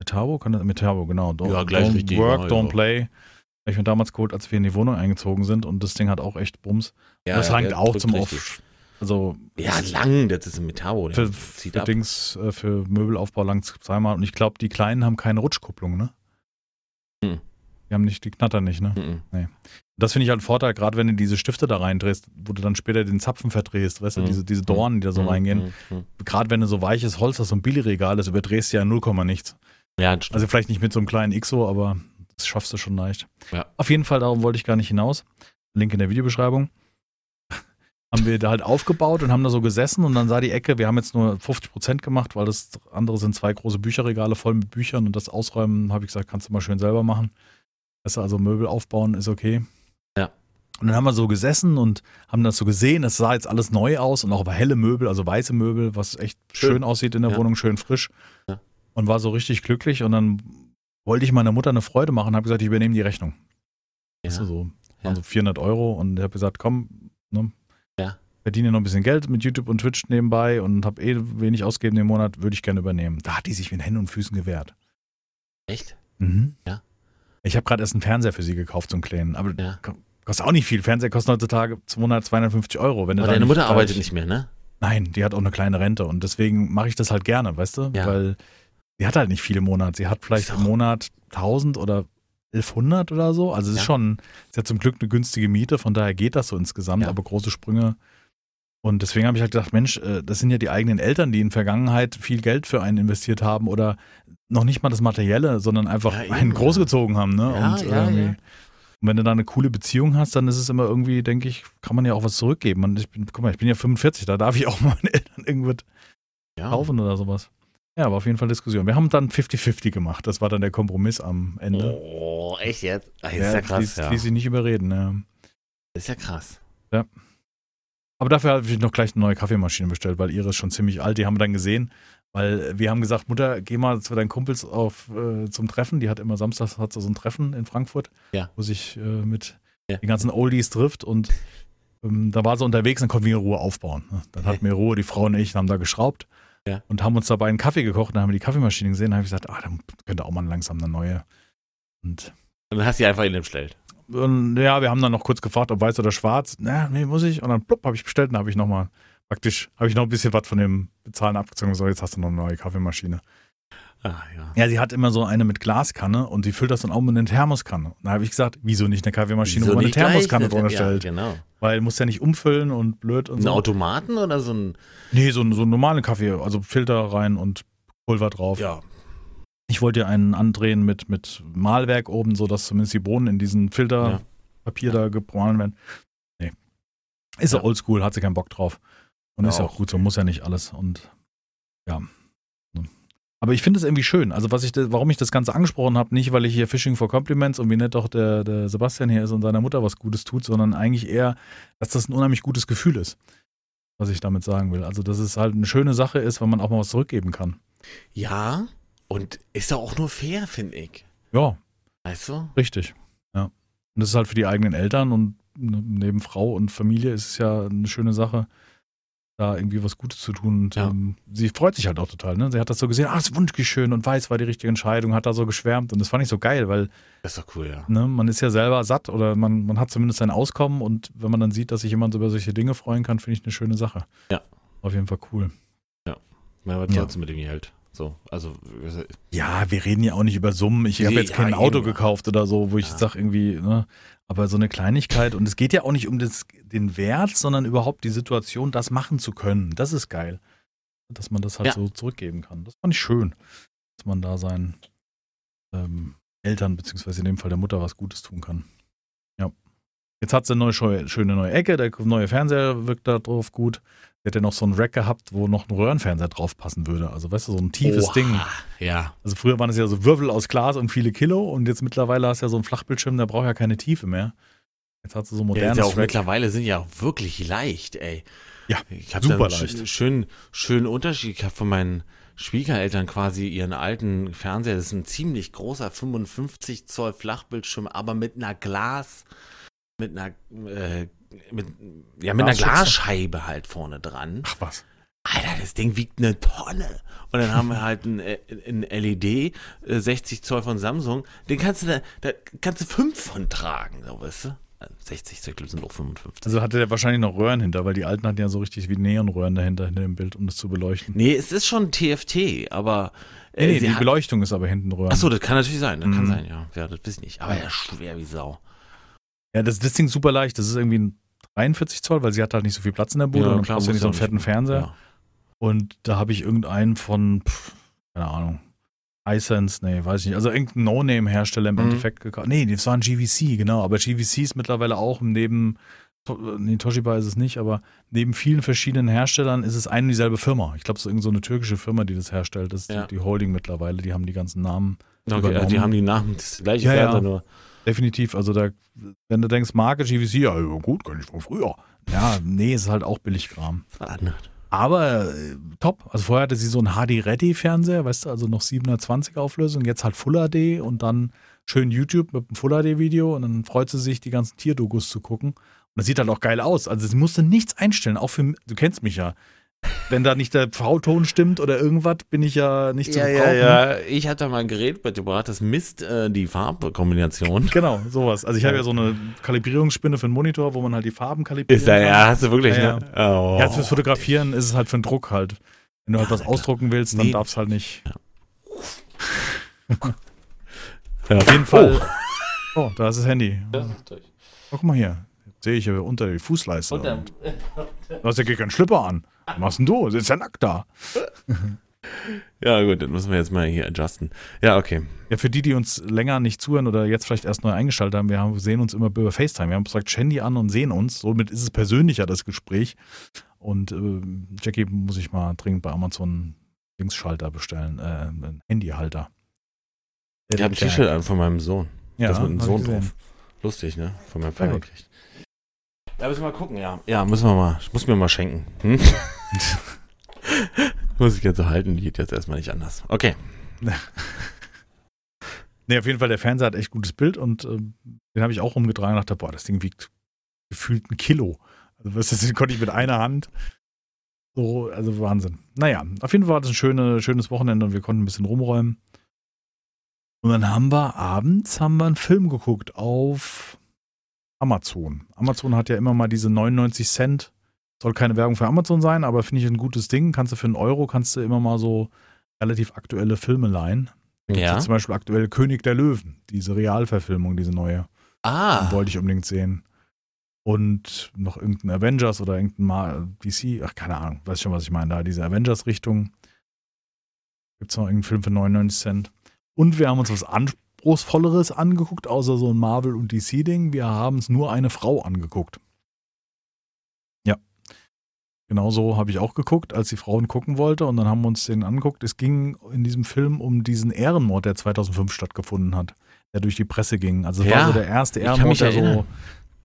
Metabo? Kann das, Metabo, genau. Don't,
Ja, gleich
don't
richtig,
Work,
ja,
don't
ja.
play. Hab ich mir damals geholt, als wir in die Wohnung eingezogen sind und das Ding hat auch echt Bums.
Ja,
das langt auch zum
richtig.
Auf. Also
Ja, lang, das ist ein Metabo.
für, für. Dings, äh, für Möbelaufbau langt zweimal. Und ich glaube, die kleinen haben keine Rutschkupplung, ne?
Hm.
Die haben nicht, die knattern nicht, ne?
Mhm.
Das finde ich halt ein Vorteil, gerade wenn du diese Stifte da reindrehst, wo du dann später den Zapfen verdrehst, weißt du,
Mhm.
diese, diese Dornen, die da so
Mhm,
reingehen.
mhm.
Gerade wenn du so weiches Holz hast, so ein Billigregal, das überdrehst du ja 0, nichts.
Ja, stimmt.
Also vielleicht nicht mit so einem kleinen XO, aber das schaffst du schon leicht.
Ja.
Auf jeden Fall, darum wollte ich gar nicht hinaus. Link in der Videobeschreibung. haben wir da halt aufgebaut und haben da so gesessen und dann sah die Ecke, wir haben jetzt nur 50 Prozent gemacht, weil das andere sind zwei große Bücherregale voll mit Büchern und das Ausräumen, habe ich gesagt, kannst du mal schön selber machen. Weißt du, also Möbel aufbauen ist okay.
Ja.
Und dann haben wir so gesessen und haben das so gesehen, es sah jetzt alles neu aus und auch helle Möbel, also weiße Möbel, was echt schön,
Schön.
aussieht in der
Ja.
Wohnung, schön frisch.
Ja.
Und war so richtig glücklich und dann wollte ich meiner Mutter eine Freude machen, habe gesagt, ich übernehme die Rechnung. Weißt du,
Ja.
so,
Ja.
waren so 400 Euro und ich habe gesagt, komm, ne,
Ja.
verdiene noch ein bisschen Geld mit YouTube und Twitch nebenbei und habe eh wenig ausgegeben im Monat, würde ich gerne übernehmen. Da hat die sich mit Händen und Füßen gewehrt.
Echt?
Mhm.
Ja.
Ich habe gerade erst einen Fernseher für sie gekauft, so einen kleinen, aber
Ja.
ko- kostet auch nicht viel. Fernseher kostet heutzutage 200, 250 Euro. Wenn
Aber deine Mutter arbeitet nicht mehr, ne?
Nein, die hat auch eine kleine Rente und deswegen mache ich das halt gerne, weißt du?
Ja.
Weil sie hat halt nicht viele im Monat. Sie hat vielleicht
Ist
im Monat 1000 oder 1100 oder so. Also es ist
Ja.
schon, sie hat zum Glück eine günstige Miete, von daher geht das so insgesamt,
Ja.
aber große Sprünge. Und deswegen habe ich halt gedacht, Mensch, äh, das sind ja die eigenen Eltern, die in Vergangenheit viel Geld für einen investiert haben oder noch nicht mal das Materielle, sondern einfach
Ja, eben,
einen großgezogen haben. Ne?
Ja,
und,
ja,
irgendwie-
ja.
und wenn du da eine coole Beziehung hast, dann ist es immer irgendwie, denke ich, kann man ja auch was zurückgeben. Und ich bin, guck mal, ich bin ja 45, da darf ich auch meinen Eltern irgendwas
Ja.
kaufen oder sowas. Ja, aber auf jeden Fall Diskussion. Wir haben dann 50-50 gemacht. Das war dann der Kompromiss am Ende.
Oh, echt jetzt? Ach, ist ja, krass,
ließ,
ja.
ließ sich nicht überreden. Ja.
Ist ja krass.
Aber dafür habe ich noch gleich eine neue Kaffeemaschine bestellt, weil ihre ist schon ziemlich alt. Die haben wir dann gesehen, weil wir haben gesagt, Mutter, geh mal zu deinen Kumpels auf, äh, zum Treffen. Die hat immer samstags hat so ein Treffen in Frankfurt,
Ja.
wo sich äh, mit
Ja.
den ganzen Oldies trifft und ähm, da war sie unterwegs, dann konnten wir in Ruhe aufbauen. ne? Dann hatten wir Ruhe, die Frau und ich haben da geschraubt
Ja.
und haben uns dabei einen Kaffee gekocht. Dann haben wir die Kaffeemaschine gesehen, dann habe ich gesagt, ah, dann könnte auch mal langsam eine neue. Und
dann hast du die einfach in dem bestellt.
und ja, wir haben dann noch kurz gefragt, ob weiß oder schwarz. Na, nee, muss ich. Und dann plupp, habe ich bestellt und habe ich nochmal, praktisch, habe ich noch ein bisschen was von dem Bezahlen abgezogen. So, jetzt hast du noch eine neue Kaffeemaschine.
Ah, ja.
Ja, sie hat immer so eine mit Glaskanne und die füllt das dann auch mit einer Thermoskanne. Und da habe ich gesagt, wieso nicht eine Kaffeemaschine,
Wieso
wo man eine Thermoskanne drunter
ja,
stellt?
Genau.
Weil muss ja nicht umfüllen und blöd und
Ein
so.
Automaten oder so ein.
Nee, so, so einen normalen Kaffee, also Filter rein und Pulver drauf.
Ja.
Ich wollte ja einen andrehen mit, mit Mahlwerk oben, so dass zumindest die Bohnen in diesen Filterpapier da gemahlen werden. Nee. Ist ja
Ja.
oldschool, hat sie keinen Bock drauf. Und
Ja,
ist ja auch
auch
gut, so muss ja nicht alles. Und ja. Aber ich finde es irgendwie schön. Also, was ich, warum ich das Ganze angesprochen habe, nicht, weil ich hier Fishing for Compliments und wie nett doch der, der Sebastian hier ist und seiner Mutter was Gutes tut, sondern eigentlich eher, dass das ein unheimlich gutes Gefühl ist, was ich damit sagen will. Also, dass es halt eine schöne Sache ist, wenn man auch mal was zurückgeben kann.
Ja. Und ist auch nur fair, finde ich.
Ja,
Weißt du?
Richtig, ja. Und das ist halt für die eigenen Eltern und ne, neben Frau und Familie ist es ja eine schöne Sache, da irgendwie was Gutes zu tun. Und
Ja.
ähm, sie freut sich halt auch total. Ne? Sie hat das so gesehen, ah, ist wunschig schön und weiß, war die richtige Entscheidung, hat da so geschwärmt und das fand ich so geil, weil
Das ist doch cool, ja.
ne, man ist ja selber satt oder man, man hat zumindest sein Auskommen und wenn man dann sieht, dass sich jemand über solche Dinge freuen kann, finde ich eine schöne Sache.
Ja.
Auf jeden Fall cool.
Man wird
Ja.
trotzdem mit dem Geld. So, also,
Ja, wir reden ja auch nicht über Summen. Ich habe jetzt kein
ja,
Auto
eben.
gekauft oder so, wo ich
Ja.
sage irgendwie, ne, aber so eine Kleinigkeit. Und es geht ja auch nicht um das, den Wert, sondern überhaupt die Situation, das machen zu können. Das ist geil. Dass man das halt
Ja.
so zurückgeben kann. Das fand ich schön, dass man da seinen ähm, Eltern, beziehungsweise in dem Fall der Mutter, was Gutes tun kann. Ja. Jetzt hat sie eine neue, schöne neue Ecke, der neue Fernseher wirkt da drauf gut. Hat ja noch so einen Rack gehabt, wo noch ein Röhrenfernseher drauf passen würde. Also, weißt du, so ein tiefes
Oha,
Ding.
Ja.
Also früher waren es ja so Würfel aus Glas und viele Kilo und jetzt mittlerweile hast du ja so einen Flachbildschirm, der braucht ja keine Tiefe mehr. Jetzt hat sie so
Ja,
modernes
ist ja auch
Rack.
mittlerweile sind ja auch wirklich leicht, ey.
Ja,
ich habe
super leicht.
sch- schönen, schönen Unterschied gehabt von meinen Schwiegereltern quasi ihren alten Fernseher. Das ist ein ziemlich großer 55 Zoll Flachbildschirm, aber mit einer Glas, mit einer, äh, mit, ja, mit einer
Glasschütze.
Glasscheibe halt vorne dran.
Ach was.
Alter, das Ding wiegt eine Tonne. Und dann haben wir halt ein, äh, ein LED, äh, 60 Zoll von Samsung. Den kannst du da, da kannst du fünf von tragen, so weißt du? 60 Zoll sind auch 55.
Also hatte der wahrscheinlich noch Röhren hinter, weil die alten hatten ja so richtig wie Neonröhren dahinter hinter dem Bild, um das zu beleuchten.
Nee, es ist schon TFT, aber.
Nee, nee,
sie
die
hat-
Beleuchtung ist aber hinten Röhren.
Achso, das kann natürlich sein. Das kann
Mhm.
sein, ja. Ja, das weiß ich nicht. Aber ja, schwer wie Sau.
Ja, das, das Ding ist super leicht. Das ist irgendwie ein 43 Zoll, weil sie hat halt nicht so viel Platz in der Bude
Ja,
und
klar,
brauchst
muss
nicht so einen
ja
fetten. Fernseher.
Ja.
Und da habe ich irgendeinen von, pff, keine Ahnung, iSense, nee, weiß ich nicht. Also irgendein No-Name-Hersteller im
Mhm.
Endeffekt gekauft. Nee, das war ein GVC, genau. Aber GVC ist mittlerweile auch neben, nee, Toshiba ist es nicht, aber neben vielen verschiedenen Herstellern ist es eine und dieselbe Firma. Ich glaube, es ist irgend so eine türkische Firma, die das herstellt. Das ist
Ja.
die, die Holding mittlerweile. Die haben die ganzen Namen.
Okay, also die
Übernommen.
haben die Namen, das gleiche
Ja,
Fernseher
ja.
nur.
Definitiv. Also da, wenn du denkst, Marke GVC, ja gut, kann ich von früher. Ja, nee, ist halt auch Billigkram. Aber äh, top. Also vorher hatte sie so einen HD-Ready-Fernseher, weißt du, also noch 720 Auflösung, jetzt halt Full HD und dann schön YouTube mit einem Full HD-Video und dann freut sie sich, die ganzen Tierdokus zu gucken. Und das sieht halt auch geil aus. Also sie musste nichts einstellen, auch für, du kennst mich ja. Wenn da nicht der V-Ton stimmt oder irgendwas, bin ich ja nicht zu
Ja, ja,
gebrauchen.
ja. Ich hatte mal ein Gerät bei das misst äh, die Farbkombination.
Genau, sowas. Also ich habe ja so eine Kalibrierungsspinne für den Monitor, wo man halt die Farben kalibrieren
Ist da, ja, hast du wirklich,
Ja,
ne? Oh.
Ja, fürs Fotografieren ist es halt für den Druck halt. Wenn du halt was ausdrucken willst, dann
Nee.
darfst halt nicht.
ja.
Auf jeden Fall. Oh, da ist das Handy.
Oh.
Oh, guck mal hier. Jetzt sehe ich ja unter die Fußleiste.
Und dann,
du hast ja gar keinen Schlipper an. Was machst denn du? Sitzt ja nackt da.
ja, gut, dann müssen wir jetzt mal hier adjusten. Ja, okay.
Ja, für die, die uns länger nicht zuhören oder jetzt vielleicht erst neu eingeschaltet haben, wir haben, sehen uns immer über FaceTime. Wir haben praktisch Handy an und sehen uns. Somit ist es persönlicher, das Gespräch. Und äh, Jackie muss ich mal dringend bei Amazon Linksschalter bestellen, äh, einen Handyhalter.
Ich habe ein T-Shirt an von meinem Sohn.
Ja,
das mit einem Sohn drauf. Lustig, ne? Von meinem Vater gekriegt. Ja, müssen wir mal gucken, ja. Ja, müssen wir mal. Ich muss mir mal schenken. Hm? muss ich jetzt so halten, die geht jetzt erstmal nicht anders. Okay.
Nee, auf jeden Fall, der Fernseher hat echt gutes Bild und ähm, den habe ich auch rumgetragen und dachte, boah, das Ding wiegt gefühlt ein Kilo. Also, du, den konnte ich mit einer Hand. So, also Wahnsinn. Naja, auf jeden Fall war das ein schöne, schönes Wochenende und wir konnten ein bisschen rumräumen. Und dann haben wir abends haben wir einen Film geguckt auf Amazon. Amazon hat ja immer mal diese 99 Cent. Soll keine Werbung für Amazon sein, aber finde ich ein gutes Ding. Kannst du für einen Euro, kannst du immer mal so relativ aktuelle Filme leihen.
Ja.
Zum Beispiel aktuell König der Löwen, diese Realverfilmung, diese neue.
Ah.
Den wollte ich unbedingt sehen. Und noch irgendein Avengers oder irgendein Mal DC, ach, keine Ahnung, weiß schon, was ich meine. Da diese Avengers-Richtung. Gibt es noch irgendeinen Film für 99 Cent. Und wir haben uns was Anspruchsvolleres angeguckt, außer so ein Marvel- und DC-Ding. Wir haben es nur eine Frau angeguckt. Ja. Genauso habe ich auch geguckt, als die Frauen gucken wollte. Und dann haben wir uns den angeguckt. Es ging in diesem Film um diesen Ehrenmord, der 2005 stattgefunden hat, der durch die Presse ging. Also es
Ja,
war so der erste Ehrenmord, der so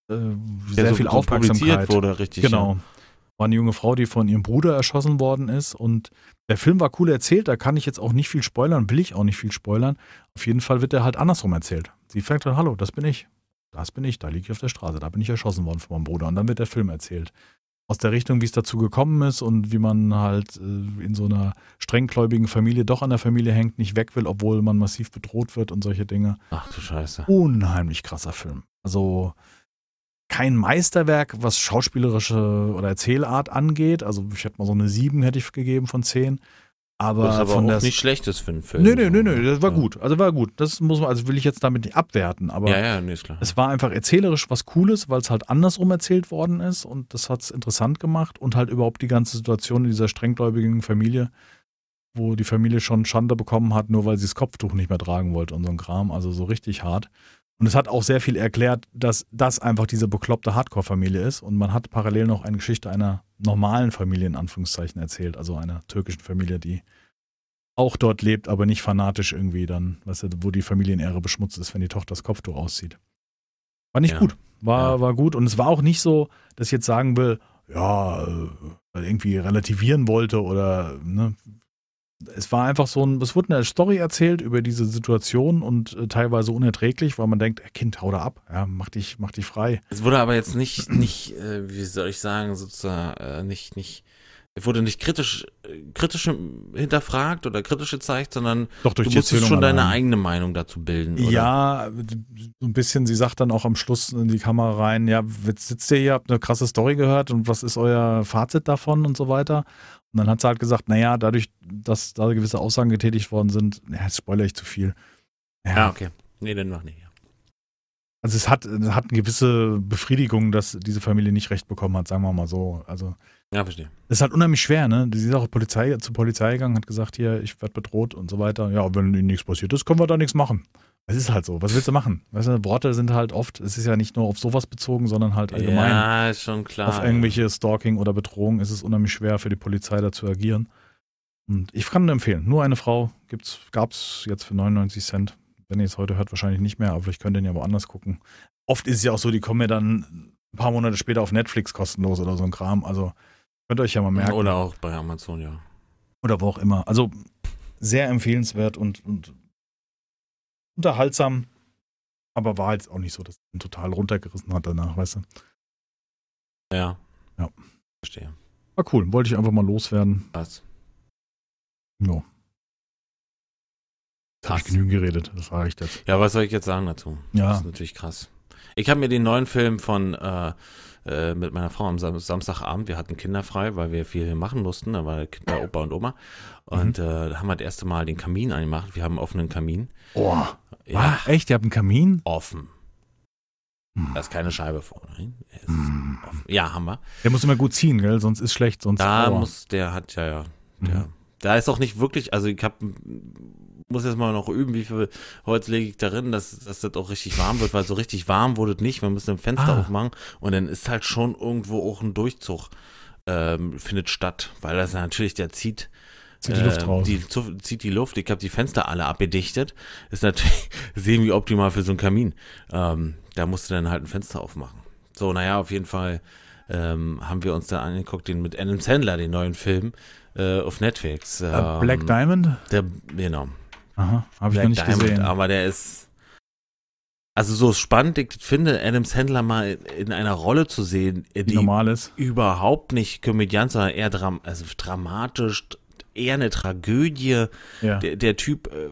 äh, sehr
so-
viel
so
Aufmerksamkeit
wurde, richtig.
Genau. War eine junge Frau, die von ihrem Bruder erschossen worden ist. Und der Film war cool erzählt. Da kann ich jetzt auch nicht viel spoilern, will ich auch nicht viel spoilern. Auf jeden Fall wird er halt andersrum erzählt. Sie fängt an: Hallo, das bin ich. Das bin ich. Da liege ich auf der Straße. Da bin ich erschossen worden von meinem Bruder. Und dann wird der Film erzählt. Aus der Richtung, wie es dazu gekommen ist und wie man halt äh, in so einer strenggläubigen Familie doch an der Familie hängt, nicht weg will, obwohl man massiv bedroht wird und solche Dinge
Ach du Scheiße.
unheimlich krasser Film. Also kein Meisterwerk, was schauspielerische oder Erzählart angeht. Also ich hätte mal so eine 7 hätte ich gegeben von 10. Aber,
Das ist aber
von
auch
der
nicht schlechtes für einen Film.
Nö, nö, nö, nö, das war
Ja.
gut. Also war gut. Das muss man, also will ich jetzt damit nicht abwerten, aber
Ja, ja, nee, ist klar.
es war einfach erzählerisch was Cooles, weil es halt andersrum erzählt worden ist und das hat es interessant gemacht und halt überhaupt die ganze Situation in dieser strenggläubigen Familie, wo die Familie schon Schande bekommen hat, nur weil sie das Kopftuch nicht mehr tragen wollte und so ein Kram, also so richtig hart. Und es hat auch sehr viel erklärt, dass das einfach diese bekloppte Hardcore-Familie ist und man hat parallel noch eine Geschichte einer normalen Familie in Anführungszeichen erzählt, also einer türkischen Familie, die auch dort lebt, aber nicht fanatisch irgendwie dann, weißt du, wo die Familienehre beschmutzt ist, wenn die Tochter das Kopftuch auszieht. War nicht
Ja.
gut. War,
Ja.
war gut. Und es war auch nicht so, dass ich jetzt sagen will, ja, äh, irgendwie relativieren wollte oder, ne. Es war einfach so ein, es wurde eine Story erzählt über diese Situation und äh, teilweise unerträglich, weil man denkt, äh, Kind, hau da ab, ja, mach dich, mach dich frei.
Es wurde aber jetzt nicht, nicht, äh, wie soll ich sagen, sozusagen, äh, nicht, nicht wurde nicht kritisch, äh, kritisch hinterfragt oder kritisch gezeigt, sondern
Doch durch
du musstest schon deine eigene Meinung dazu bilden. Oder?
Ja, so ein bisschen, sie sagt dann auch am Schluss in die Kamera rein, ja, jetzt sitzt ihr hier, habt eine krasse Story gehört und was ist euer Fazit davon und so weiter. Und dann hat sie halt gesagt, naja, dadurch, dass da gewisse Aussagen getätigt worden sind, ja, jetzt spoilere ich zu viel.
Ja, okay. Nee, dann mach nicht. Ja.
Also es hat, es hat eine gewisse Befriedigung, dass diese Familie nicht recht bekommen hat, sagen wir mal so. Also
Ja, verstehe.
das ist halt unheimlich schwer, ne? Sie ist auch Polizei, zur Polizei gegangen, hat gesagt, hier, ich werde bedroht und so weiter. Ja, wenn ihnen nichts passiert ist, können wir da nichts machen. Es ist halt so. Was willst du machen? Weißt du, Worte sind halt oft, es ist ja nicht nur auf sowas bezogen, sondern halt allgemein.
Ja, ist schon klar.
auf irgendwelche Stalking oder Bedrohung ist es unheimlich schwer für die Polizei da zu agieren. Und ich kann nur empfehlen, nur eine Frau gibt's, gab's jetzt für 99 Cent. Wenn ihr es heute hört, wahrscheinlich nicht mehr, aber vielleicht könnt ihr ihn ja woanders gucken. Oft ist es ja auch so, die kommen ja dann ein paar Monate später auf Netflix kostenlos oder so ein Kram. Also könnt ihr euch ja mal merken.
Oder auch bei Amazon, ja.
Oder wo auch immer. Also sehr empfehlenswert und, und unterhaltsam, aber war jetzt auch nicht so, dass ihn total runtergerissen hat danach, weißt du.
Ja.
Ja.
Verstehe.
War cool, wollte ich einfach mal loswerden.
Was?
Ja. Habe ich genügend geredet, das reicht jetzt.
Ja, was soll ich jetzt sagen dazu? Das
Ja,
ist natürlich krass. Ich habe mir den neuen Film von äh, äh, mit meiner Frau am Sam Samstagabend, wir hatten Kinder frei, weil wir viel machen mussten, da war Kinder, Opa und Oma. Und
Mhm.
äh, da haben wir das erste Mal den Kamin angemacht. Wir haben einen offenen Kamin.
Boah.
Ja,
Ah, echt? Ihr habt einen Kamin?
offen.
Hm.
Da ist keine Scheibe vorne.
Hm.
Ja, haben wir.
Der muss immer gut ziehen, gell? Sonst ist schlecht, sonst
Da
aua.
muss, der hat ja, ja, der,
Mhm.
da ist auch nicht wirklich, also ich hab, muss jetzt mal noch üben, wie viel Holz lege ich darin, dass, dass das auch richtig warm wird, weil so richtig warm wurde es nicht, wir müssen ein Fenster
Ah.
aufmachen und dann ist halt schon irgendwo auch ein Durchzug, ähm, findet statt, weil das natürlich, der zieht,
Zieht die Luft
äh,
raus.
Die, zu- zieht die Luft. Ich habe die Fenster alle abgedichtet. Ist natürlich semi optimal für so einen Kamin. Ähm, da musst du dann halt ein Fenster aufmachen. So, naja, auf jeden Fall ähm, haben wir uns dann angeguckt, den mit Adam Sandler, den neuen Film äh, auf Netflix.
Äh,
Ähm,
Black Diamond?
Der, genau.
Aha, habe ich noch nicht
Diamond,
gesehen.
aber der ist. Also so spannend, ich finde, Adam Sandler mal in einer Rolle zu sehen,
die
die
normal ist.
überhaupt nicht Komödiant, sondern eher dram also dramatisch, eher eine Tragödie.
Ja.
Der, der Typ äh,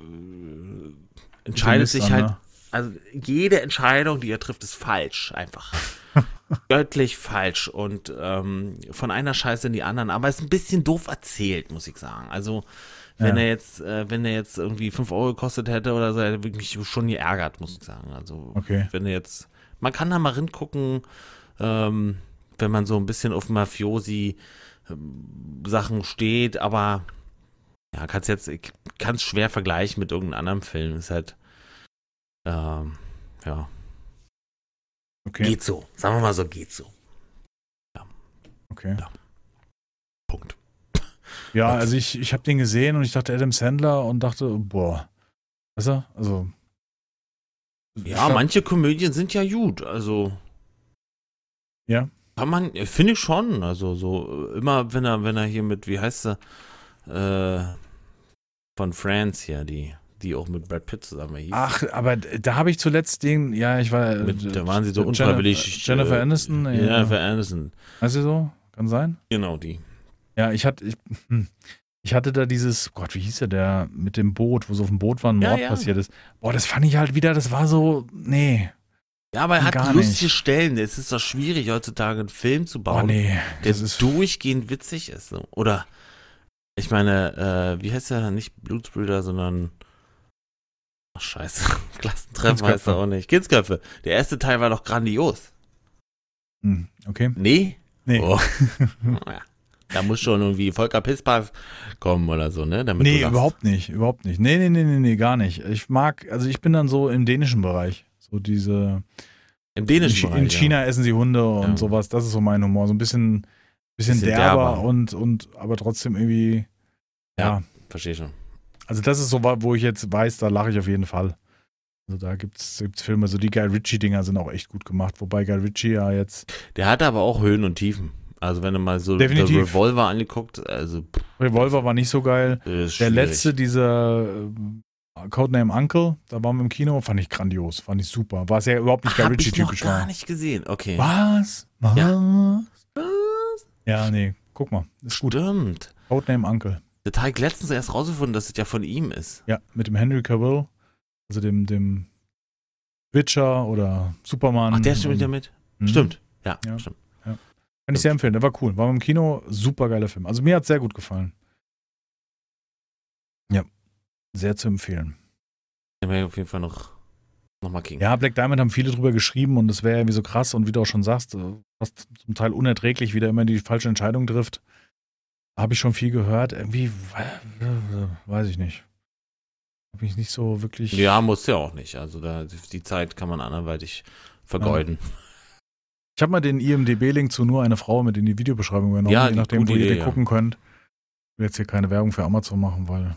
entscheidet sich halt,
ne?
also jede Entscheidung, die er trifft, ist falsch, einfach. Göttlich falsch und ähm, von einer Scheiße in die anderen, aber ist ein bisschen doof erzählt, muss ich sagen. Also wenn
Ja.
er jetzt, äh, wenn er jetzt irgendwie 5 Euro gekostet hätte oder so, hätte ich mich schon geärgert, muss ich sagen. Also
Okay.
wenn er jetzt, man kann da mal hingucken, ähm, wenn man so ein bisschen auf Mafiosi ähm, Sachen steht, aber ja, kann's jetzt, ich kann es schwer vergleichen mit irgendeinem anderen Film. Ist halt, ähm, ja,
Okay.
geht so. Sagen wir mal so, geht so.
okay.
Punkt.
Ja, also ich, ich habe den gesehen und ich dachte Adam Sandler und dachte, boah. Weißt du? Also.
Ja, manche Komödien sind ja gut, also.
Ja.
Kann man, äh, finde ich schon. Also so, äh, immer wenn er, wenn er hier mit, wie heißt sie, äh, von France hier, die, die auch mit Brad Pitt zusammen hieß.
Ach, aber da habe ich zuletzt den, ja, ich war.
Mit,
äh,
da waren sie so
Jennifer-
unfreiwillig.
Jennifer
äh,
Aniston?
Ja,
Ja.
Jennifer Aniston.
Weißt du so? Kann sein?
Genau, die.
Ja, ich hatte, ich, hm, ich hatte da dieses, Gott, wie hieß der, der mit dem Boot, wo so auf dem Boot war ein
Ja,
Mord
ja.
passiert ist. Boah, das fand ich halt wieder, das war so, nee.
Ja, aber er hat lustige
nicht.
Stellen. Es ist doch schwierig, heutzutage einen Film zu bauen,
nee.
der durchgehend witzig ist. Oder, ich meine, äh, wie heißt der? Nicht Blutsbrüder, sondern. Ach, scheiße. Klassentreffen heißt er auch nicht. Kindsköpfe. Der erste Teil war doch grandios.
hm, okay.
Nee?
Nee.
Oh. ja. Da muss schon irgendwie Volker Pispers kommen oder so, ne? Damit
Nee, überhaupt nicht, überhaupt nicht. Nee, nee, nee, nee, nee, gar nicht. Ich mag, also ich bin dann so im dänischen Bereich. So diese,
Im
in,
dänischen Bereich,
in China essen sie Hunde und
Ja.
sowas. Das ist so mein Humor. So ein bisschen, bisschen,
Bisschen
derber,
derber.
und, und, aber trotzdem irgendwie, ja.
Ja. Ja. Verstehe schon.
Also das ist so, wo ich jetzt weiß, da lache ich auf jeden Fall. Also da gibt's, gibt's Filme, so die Guy Ritchie-Dinger sind auch echt gut gemacht. Wobei Guy Ritchie ja jetzt,
Der hatte aber auch Höhen und Tiefen. Also wenn du mal so
Definitiv.
Revolver angeguckt, also pff,
Revolver war nicht so geil. Der
schwierig.
letzte, dieser äh, Codename Uncle, da waren wir im Kino, fand ich grandios, fand ich super. War es ja überhaupt nicht Guy
noch
Ritchie-typisch
gar
war.
nicht gesehen. Okay.
Was? Was?
Ja.
Ja, nee, Guck mal, ist gut.
Stimmt.
Codename Uncle.
Der Teig letztens erst rausgefunden, dass es ja von ihm ist.
Ja, mit dem Henry Cavill, also dem, dem Witcher oder Superman.
Ach, der
und-
ja mit?
Mhm.
Stimmt. Ja,
Ja.
stimmt.
Kann ich sehr empfehlen. Der war cool. War im Kino, super geiler Film. Also mir hat sehr gut gefallen. Ja, sehr zu empfehlen.
Den werde ich auf jeden Fall noch, noch mal kriegen.
Ja, Black Diamond haben viele drüber geschrieben und es wäre irgendwie so krass und wie du auch schon sagst, äh, fast zum Teil unerträglich, wie der immer die falsche Entscheidung trifft. Habe ich schon viel gehört. Irgendwie, äh, weiß ich nicht. Habe ich nicht so wirklich.
Ja, muss ja auch nicht. Also da, die Zeit kann man anderweitig vergeuden.
Ich habe mal den IMDB-Link zu nur eine Frau mit in die Videobeschreibung genommen,
Ja,
je nachdem, wo ihr
Idee,
den
ja.
gucken könnt. Ich will jetzt hier keine Werbung für Amazon machen, weil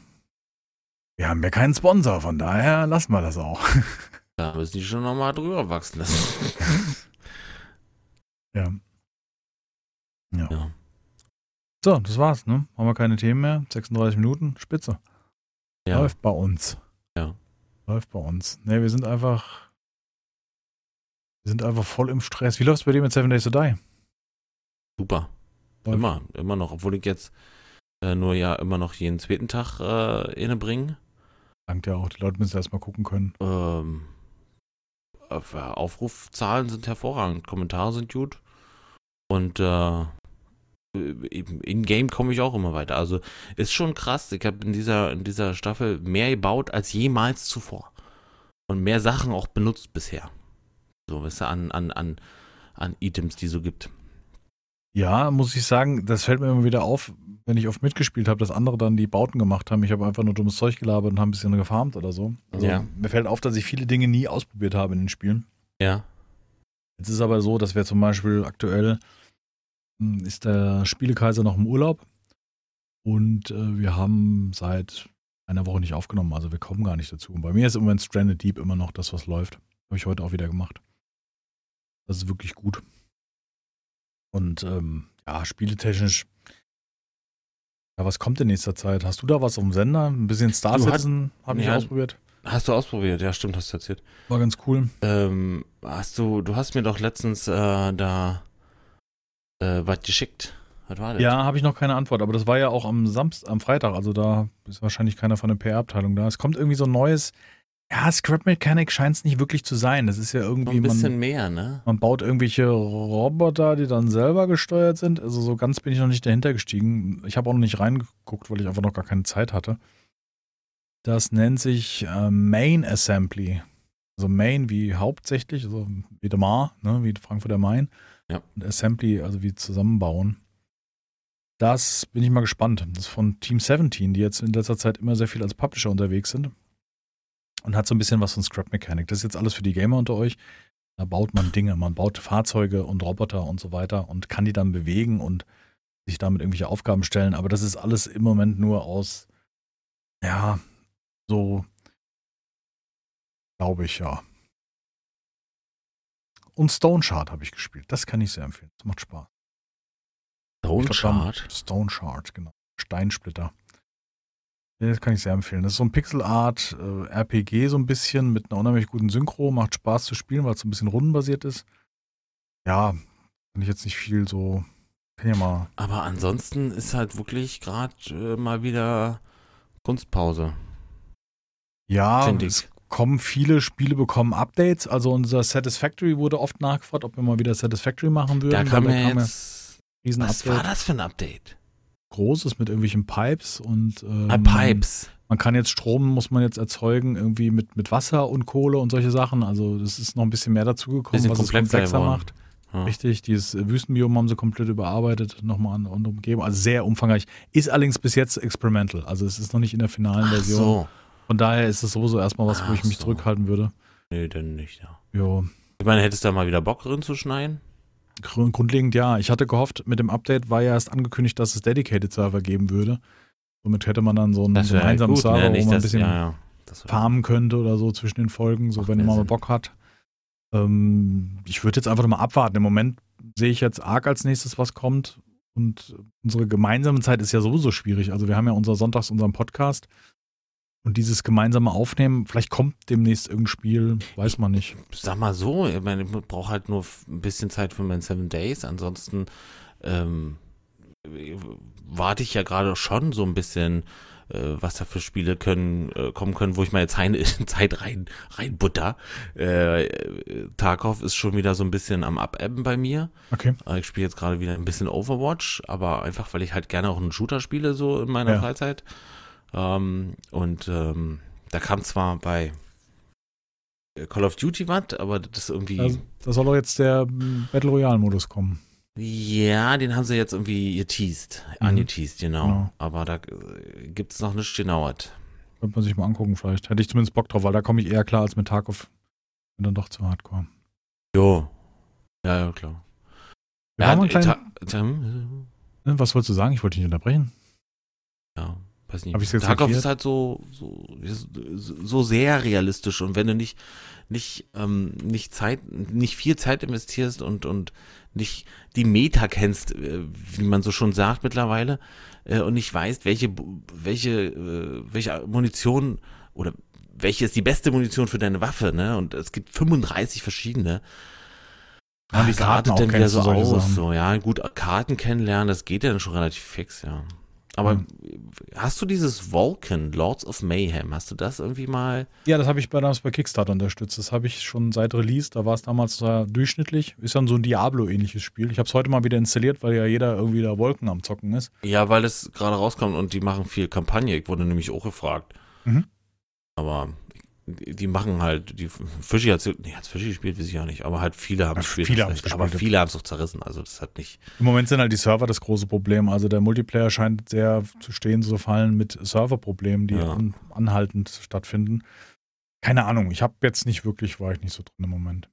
wir haben ja keinen Sponsor, von daher lassen wir das auch.
Da müssen die schon noch mal drüber wachsen lassen.
Ja. Ja.
Ja.
So, das war's, ne? Haben wir keine Themen mehr? 36 Minuten, spitze.
Ja.
Läuft bei uns.
Ja.
Läuft bei uns. Ne, wir sind einfach. Wir sind einfach voll im Stress. Wie läuft's bei dir mit Seven Days to Die?
Super.
Läuft.
Immer, immer noch. Obwohl ich jetzt äh, nur ja immer noch jeden zweiten Tag äh, innebringe.
Dank dir auch. Die Leute müssen erst mal gucken können.
Ähm, auf- äh, Aufrufzahlen sind hervorragend, Kommentare sind gut. Und äh, eben in-game komme ich auch immer weiter. Also ist schon krass. Ich habe in dieser, in dieser Staffel mehr gebaut als jemals zuvor. Und mehr Sachen auch benutzt bisher. So, weißt du, an, an, an, an Items, die so gibt.
Ja, muss ich sagen, das fällt mir immer wieder auf, wenn ich oft mitgespielt habe, dass andere dann die Bauten gemacht haben. Ich habe einfach nur dummes Zeug gelabert und habe ein bisschen gefarmt oder so. Also
Ja.
mir fällt auf, dass ich viele Dinge nie ausprobiert habe in den Spielen.
Ja.
Jetzt ist aber so, dass wir zum Beispiel aktuell hm, ist der Spielekaiser noch im Urlaub und äh, wir haben seit einer Woche nicht aufgenommen, also wir kommen gar nicht dazu. Und bei mir ist im Moment Stranded Deep immer noch das, was läuft. Habe ich heute auch wieder gemacht. Das ist wirklich gut. Und ähm, ja, spieletechnisch. Ja, was kommt in nächster Zeit? Hast du da was auf dem Sender? Ein bisschen Star Citizen habe ich
Ja.
ausprobiert.
Hast du ausprobiert? Ja, stimmt, hast du erzählt.
War ganz cool.
Ähm, hast du, du hast mir doch letztens äh, da äh, was geschickt. Was war das?
Ja, habe ich noch keine Antwort, aber das war ja auch am Samstag, am Freitag, also da ist wahrscheinlich keiner von der PR-Abteilung da. Es kommt irgendwie so ein neues, ja, Scrap Mechanic scheint es nicht wirklich zu sein. Das ist ja irgendwie,
ein bisschen
man,
mehr, ne?
man baut irgendwelche Roboter, die dann selber gesteuert sind. Also so ganz bin ich noch nicht dahinter gestiegen. Ich habe auch noch nicht reingeguckt, weil ich einfach noch gar keine Zeit hatte. Das nennt sich äh, Main Assembly. Also Main wie hauptsächlich, also wie der Mar, ne, wie Frankfurter Main.
Ja.
Und Assembly, also wie zusammenbauen. Das bin ich mal gespannt. Das ist von Team 17, die jetzt in letzter Zeit immer sehr viel als Publisher unterwegs sind. Und hat so ein bisschen was von Scrap Mechanic. Das ist jetzt alles für die Gamer unter euch. Da baut man Dinge, man baut Fahrzeuge und Roboter und so weiter und kann die dann bewegen und sich damit irgendwelche Aufgaben stellen. Aber das ist alles im Moment nur aus, ja, so, glaube ich, ja. Und Stone Shard habe ich gespielt. Das kann ich sehr empfehlen. Das macht Spaß.
Stone Shard.
Stone Shard, genau. Steinsplitter. Ja, Das kann ich sehr empfehlen. Das ist so ein Pixel-Art äh, RPG so ein bisschen mit einer unheimlich guten Synchro. Macht Spaß zu spielen, weil es so ein bisschen rundenbasiert ist. Ja, kann ich jetzt nicht viel so. Kann ja mal.
Aber ansonsten ist halt wirklich gerade äh, mal wieder Kunstpause.
Ja, es kommen viele Spiele, bekommen Updates. Also unser Satisfactory wurde oft nachgefragt, ob wir mal wieder Satisfactory machen würden.
Da kam ja
kam
jetzt.
riesen
Was war das für ein Update?
Großes mit irgendwelchen Pipes und ähm,
Ah, Pipes.
Man kann jetzt Strom, muss man jetzt erzeugen, irgendwie mit, mit Wasser und Kohle und solche Sachen. Also das ist noch ein bisschen mehr dazugekommen,
Bisschen
was es
komplexer
macht.
Ja.
Richtig, dieses Wüstenbiom haben sie komplett überarbeitet, nochmal an und umgeben. Also sehr umfangreich. Ist allerdings bis jetzt experimental. Also es ist noch nicht in der finalen
Ach
Version.
so.
Von daher ist es sowieso erstmal was, wo
Ach
ich mich
so.
zurückhalten würde.
Nee, dann nicht, ja.
Jo.
Ich meine, hättest du da mal wieder Bock drin zu schneiden?
Grund- Grundlegend ja. Ich hatte gehofft, mit dem Update war ja erst angekündigt, dass es Dedicated Server geben würde. Somit hätte man dann so einen
halt
gemeinsamen
gut,
Server,
ne?
wo man ein bisschen
ja, ja.
Farmen könnte oder so zwischen den Folgen, so
Macht
wenn man mal. Bock hat. Ähm, ich würde jetzt einfach mal abwarten. Im Moment sehe ich jetzt arg als nächstes, was kommt. Und unsere gemeinsame Zeit ist ja sowieso schwierig. Also wir haben ja unser Sonntags unseren Podcast. Und dieses gemeinsame Aufnehmen, vielleicht kommt demnächst irgendein Spiel, weiß man nicht.
Sag mal so, ich meine, ich brauche halt nur ein bisschen Zeit für meine Seven Days. Ansonsten ähm, warte ich ja gerade schon so ein bisschen, äh, was da für Spiele können, äh, kommen können, wo ich meine Zeit, Zeit rein, rein butter. Äh, Tarkov ist schon wieder so ein bisschen am Abebben bei mir.
Okay.
Äh, Ich spiele jetzt gerade wieder ein bisschen Overwatch, aber einfach, weil ich halt gerne auch einen Shooter spiele, so in meiner
Ja.
Freizeit. Ähm, und ähm, da kam zwar bei äh, Call of Duty was, aber das ist irgendwie.
Also, da soll doch jetzt der mm, Battle Royale-Modus kommen.
Ja, den haben sie jetzt irgendwie geteased,
Mhm.
angeteased, genau.
Genau.
Aber da äh, gibt's noch nichts genauert.
Könnte man sich mal angucken, vielleicht. Hätte ich zumindest Bock drauf, weil da komme ich eher klar als mit Tarkov. Bin dann doch zu hardcore.
Jo. Ja, ja, klar.
Wir haben einen kleinen,
Ta- Ta- hm,
Was wolltest du sagen? Ich wollte dich nicht unterbrechen.
ja, weiß nicht.
Hab ich's jetzt
Tarkov
erklärt?
ist halt so, so, so sehr realistisch und wenn du nicht, nicht, ähm, nicht Zeit, nicht viel Zeit investierst und, und nicht die Meta kennst, äh, wie man so schon sagt mittlerweile, äh, und nicht weißt, welche, welche, äh, welche Munition oder welche ist die beste Munition für deine Waffe, ne? Und es gibt 35 verschiedene.
Ja,
Das
Karten
artet dann wieder so aus.
Sachen.
So, ja, gut, Karten kennenlernen, das geht ja dann schon relativ fix, ja. Aber
Mhm.
hast du dieses Vulcan, Lords of Mayhem, hast du das irgendwie mal?
Ja, das habe ich bei, damals bei Kickstarter unterstützt. Das habe ich schon seit Release. Da war es damals äh, durchschnittlich. Ist dann so ein Diablo-ähnliches Spiel. Ich habe es heute mal wieder installiert, weil ja jeder irgendwie da Wolken am Zocken ist.
Ja, weil es gerade rauskommt und die machen viel Kampagne. Ich wurde nämlich auch gefragt.
Mhm.
Aber die machen halt, die Fischi hat nee, hat's Fischi gespielt, weiß ich auch nicht, aber halt viele haben
Ja,
es gespielt.
viele
heißt, Aber
gespielt.
viele haben es auch zerrissen, also das hat nicht.
Im Moment sind halt die Server das große Problem. Also der Multiplayer scheint sehr zu stehen, zu fallen mit Serverproblemen, die
Ja.
an, anhaltend stattfinden. Keine Ahnung. Ich habe jetzt nicht wirklich, war ich nicht so drin im Moment.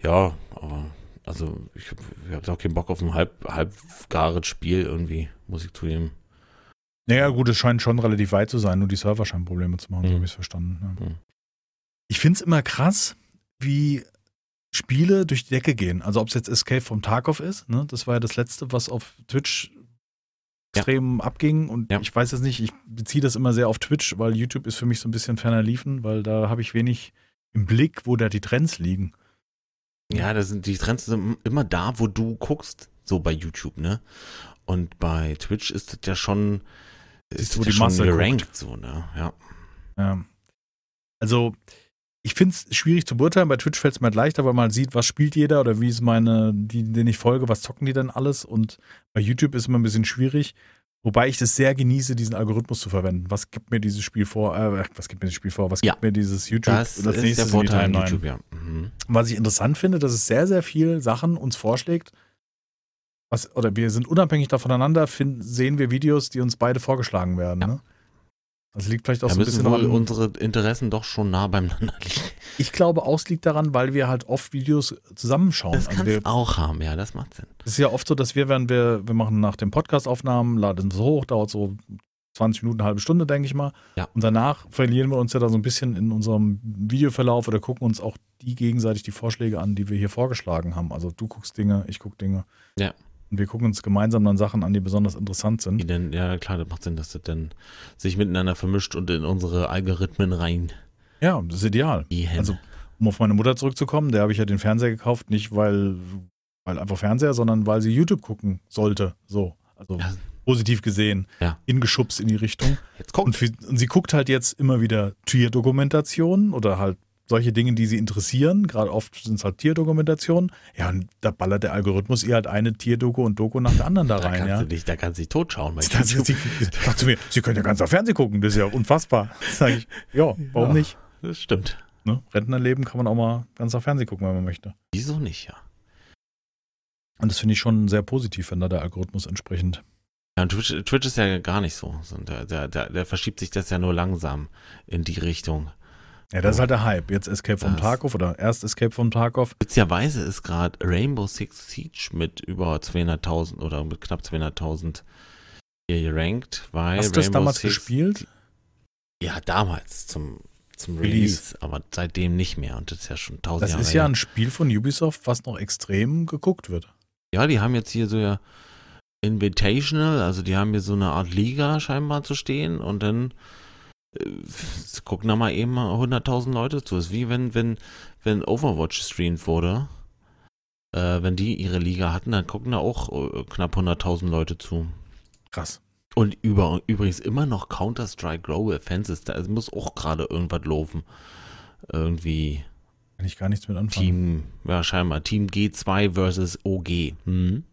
Ja, aber also ich habe hab auch keinen Bock auf ein halb, halbgares Spiel irgendwie, muss ich zugeben.
Naja, gut, es scheint schon relativ weit zu sein, nur die Server scheinen Probleme zu machen, so
Mhm.
habe ich es verstanden. Ja.
Mhm.
Ich finde es immer krass, wie Spiele durch die Decke gehen. Also ob es jetzt Escape vom Tarkov ist, ne? das war ja das letzte, was auf Twitch
Ja.
extrem abging. Und
Ja.
ich weiß jetzt nicht, ich beziehe das immer sehr auf Twitch, weil YouTube ist für mich so ein bisschen ferner liefen, weil da habe ich wenig im Blick, wo da die Trends liegen.
Ja, das sind, die Trends sind immer da, wo du guckst, so bei YouTube, ne? Und bei Twitch ist das ja schon, ist
wo
das
die
ja
Masse
schon
guckt.
gerankt, so, ne? Ja.
Ja. Also, ich finde es schwierig zu beurteilen. Bei Twitch fällt es mir halt leichter, weil man halt sieht, was spielt jeder oder wie ist meine, die, denen ich folge, was zocken die denn alles. Und bei YouTube ist immer ein bisschen schwierig. Wobei ich das sehr genieße, diesen Algorithmus zu verwenden. Was gibt mir dieses Spiel vor? Äh, was gibt mir das Spiel vor? Was
Ja.
gibt mir dieses YouTube?
Das, ist der Vorteil? YouTube, ja. Mhm.
Was ich interessant finde, dass es sehr, sehr viel Sachen uns vorschlägt. Was, oder wir sind unabhängig davon finden, sehen wir Videos, die uns beide vorgeschlagen werden.
Ja.
Ne? Das liegt vielleicht auch
Da
so ein bisschen
wohl
daran,
unsere Interessen doch schon nah beieinander liegen.
Ich glaube auch, es liegt daran, weil wir halt oft Videos zusammenschauen.
Das
Also
kann
wir,
auch haben, ja, das macht Sinn.
es ist ja oft so, dass wir, wenn wir, wir machen nach dem Podcast Aufnahmen, laden es hoch, dauert so 20 Minuten, eine halbe Stunde, denke ich mal.
Ja.
Und danach verlieren wir uns ja da so ein bisschen in unserem Videoverlauf oder gucken uns auch die gegenseitig die Vorschläge an, die wir hier vorgeschlagen haben. Also du guckst Dinge, ich gucke Dinge.
Ja.
Und wir gucken uns gemeinsam dann Sachen an, die besonders interessant
Die
sind.
denn, ja, klar, das macht Sinn, dass das dann sich miteinander vermischt und in unsere Algorithmen rein.
Ja, das ist ideal. Also, um auf meine Mutter zurückzukommen, der habe ich ja den Fernseher gekauft, nicht weil, weil einfach Fernseher, sondern weil sie YouTube gucken sollte. So. Also
Ja.
positiv gesehen.
Ja.
Ingeschubst in die Richtung.
Jetzt
Und,
kommt.
für, und sie guckt halt jetzt immer wieder Tierdokumentationen oder halt solche Dinge, die sie interessieren. Gerade oft sind es halt Tierdokumentationen. Ja, und da ballert der Algorithmus ihr halt eine Tierdoku und Doku nach der anderen da
Da
rein.
kannst
Ja.
du dich, da kannst du dich totschauen. Bei
Das, sie sagt zu mir, Sie können ja ganz auf Fernsehen gucken, das ist ja unfassbar. Sag ich, ja, warum
Ja.
nicht?
Das stimmt.
Ne? Rentnerleben kann man auch mal ganz auf Fernsehen gucken, wenn man möchte.
Wieso nicht, ja?
Und das finde ich schon sehr positiv, wenn da der Algorithmus entsprechend.
Ja, und Twitch, Twitch ist ja gar nicht so. So, Der, der, der, der verschiebt sich das ja nur langsam in die Richtung.
Ja, das ist halt der Hype. Jetzt Escape
Das-
Tarkov oder erst Escape vom Tarkov.
Witzigerweise ist gerade Rainbow Six Siege mit über 200.000 oder mit knapp 200.000 hier gerankt, weil
Hast du das damals
Six,
gespielt?
Ja, damals zum, zum
Release.
Release, aber seitdem nicht mehr und das ist ja schon tausend
Das
Jahre
ist ja ein Spiel von Ubisoft, was noch extrem geguckt wird.
Ja, die haben jetzt hier so ja Invitational, also die haben hier so eine Art Liga scheinbar zu stehen und dann äh, gucken da mal eben mal 100.000 Leute zu. Das ist wie wenn, wenn, wenn Overwatch gestreamt wurde. äh, wenn die ihre Liga hatten, dann gucken da auch äh, knapp 100.000 Leute zu.
Krass.
Und über, übrigens immer noch Counter-Strike Global Offenses, da muss auch gerade irgendwas laufen. Irgendwie
Kann ich gar nichts mit anfangen.
Team, ja scheinbar, Team G2 versus OG. Hm.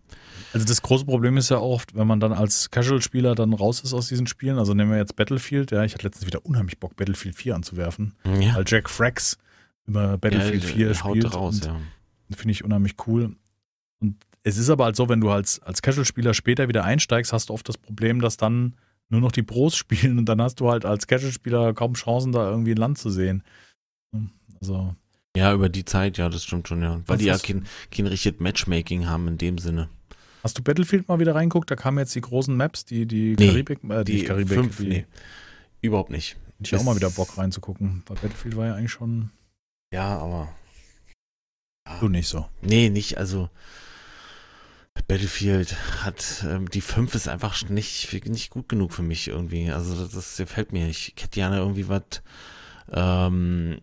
Also das große Problem ist ja oft, wenn man dann als Casual-Spieler dann raus ist aus diesen Spielen. Also nehmen wir jetzt Battlefield. Ja, ich hatte letztens wieder unheimlich Bock, Battlefield 4 anzuwerfen.
Ja,
Weil Jack Frax immer Battlefield
ja,
4
haut
spielt.
raus, ja.
Finde ich unheimlich cool. Und es ist aber halt so, wenn du als, als Casual-Spieler später wieder einsteigst, hast du oft das Problem, dass dann nur noch die Pros spielen und dann hast du halt als Casual-Spieler kaum Chancen, da irgendwie ein Land zu sehen. Also,
Ja, über die Zeit, ja, das stimmt schon, ja. Weil
Was
die ja kein, kein richtiges Matchmaking haben in dem Sinne.
hast du Battlefield mal wieder reinguckt? Da kamen jetzt die großen Maps, die, die
Nee,
Karibik, äh, die,
Die
Karibik,
fünf,
die,
nee, überhaupt nicht.
hätte ich auch mal wieder Bock reinzugucken. Weil Battlefield war ja eigentlich schon
Ja, aber.
du nicht so.
Nee, nicht, also. Battlefield hat, ähm, die 5 ist einfach nicht, nicht gut genug für mich irgendwie. Also das, das gefällt mir. Ich hätte gerne irgendwie was ähm,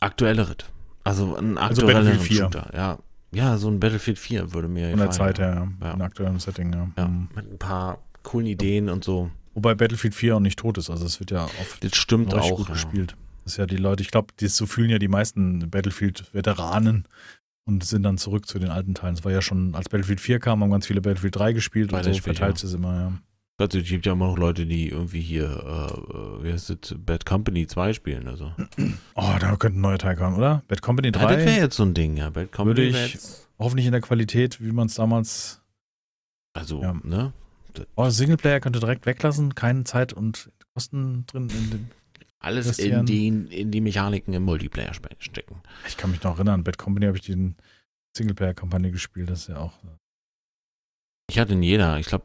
aktuelleres. Also ein
Also
aktuelleren
Battlefield 4.
Shooter. Ja. ja, so ein Battlefield 4 würde mir
Von der Zeit her, ja.
Ja.
In aktuellem Setting, ja.
Ja,
Mhm.
mit ein paar coolen Ideen und so.
Wobei Battlefield 4 auch nicht tot ist. Also es wird ja oft
Das stimmt auch.
gut
Ja.
gespielt. Das ist ja die Leute, ich glaube, so fühlen ja die meisten Battlefield-Veteranen und sind dann zurück zu den alten Teilen. Es war ja schon, als Battlefield 4 kam, haben ganz viele Battlefield 3 gespielt und so verteilt
ja.
es immer, ja.
Also, es gibt ja immer noch Leute, die irgendwie hier, äh, wie heißt es, Bad Company 2 spielen. Also.
Oh, da könnte ein neuer Teil kommen, oder? Bad Company
Ja, das
3,
wäre jetzt so ein Ding, ja. Bad Company
Würde ich-
jetzt,
hoffentlich in der Qualität, wie man es damals.
also,
Ja.
ne?
Oh, Singleplayer könnte direkt weglassen, keine Zeit und Kosten drin. In den,
Alles in die, in die Mechaniken im Multiplayer stecken.
ich kann mich noch erinnern, Bad Company habe ich die Singleplayer-Kampagne gespielt, das ist ja auch.
Ich hatte in jeder, ich glaube,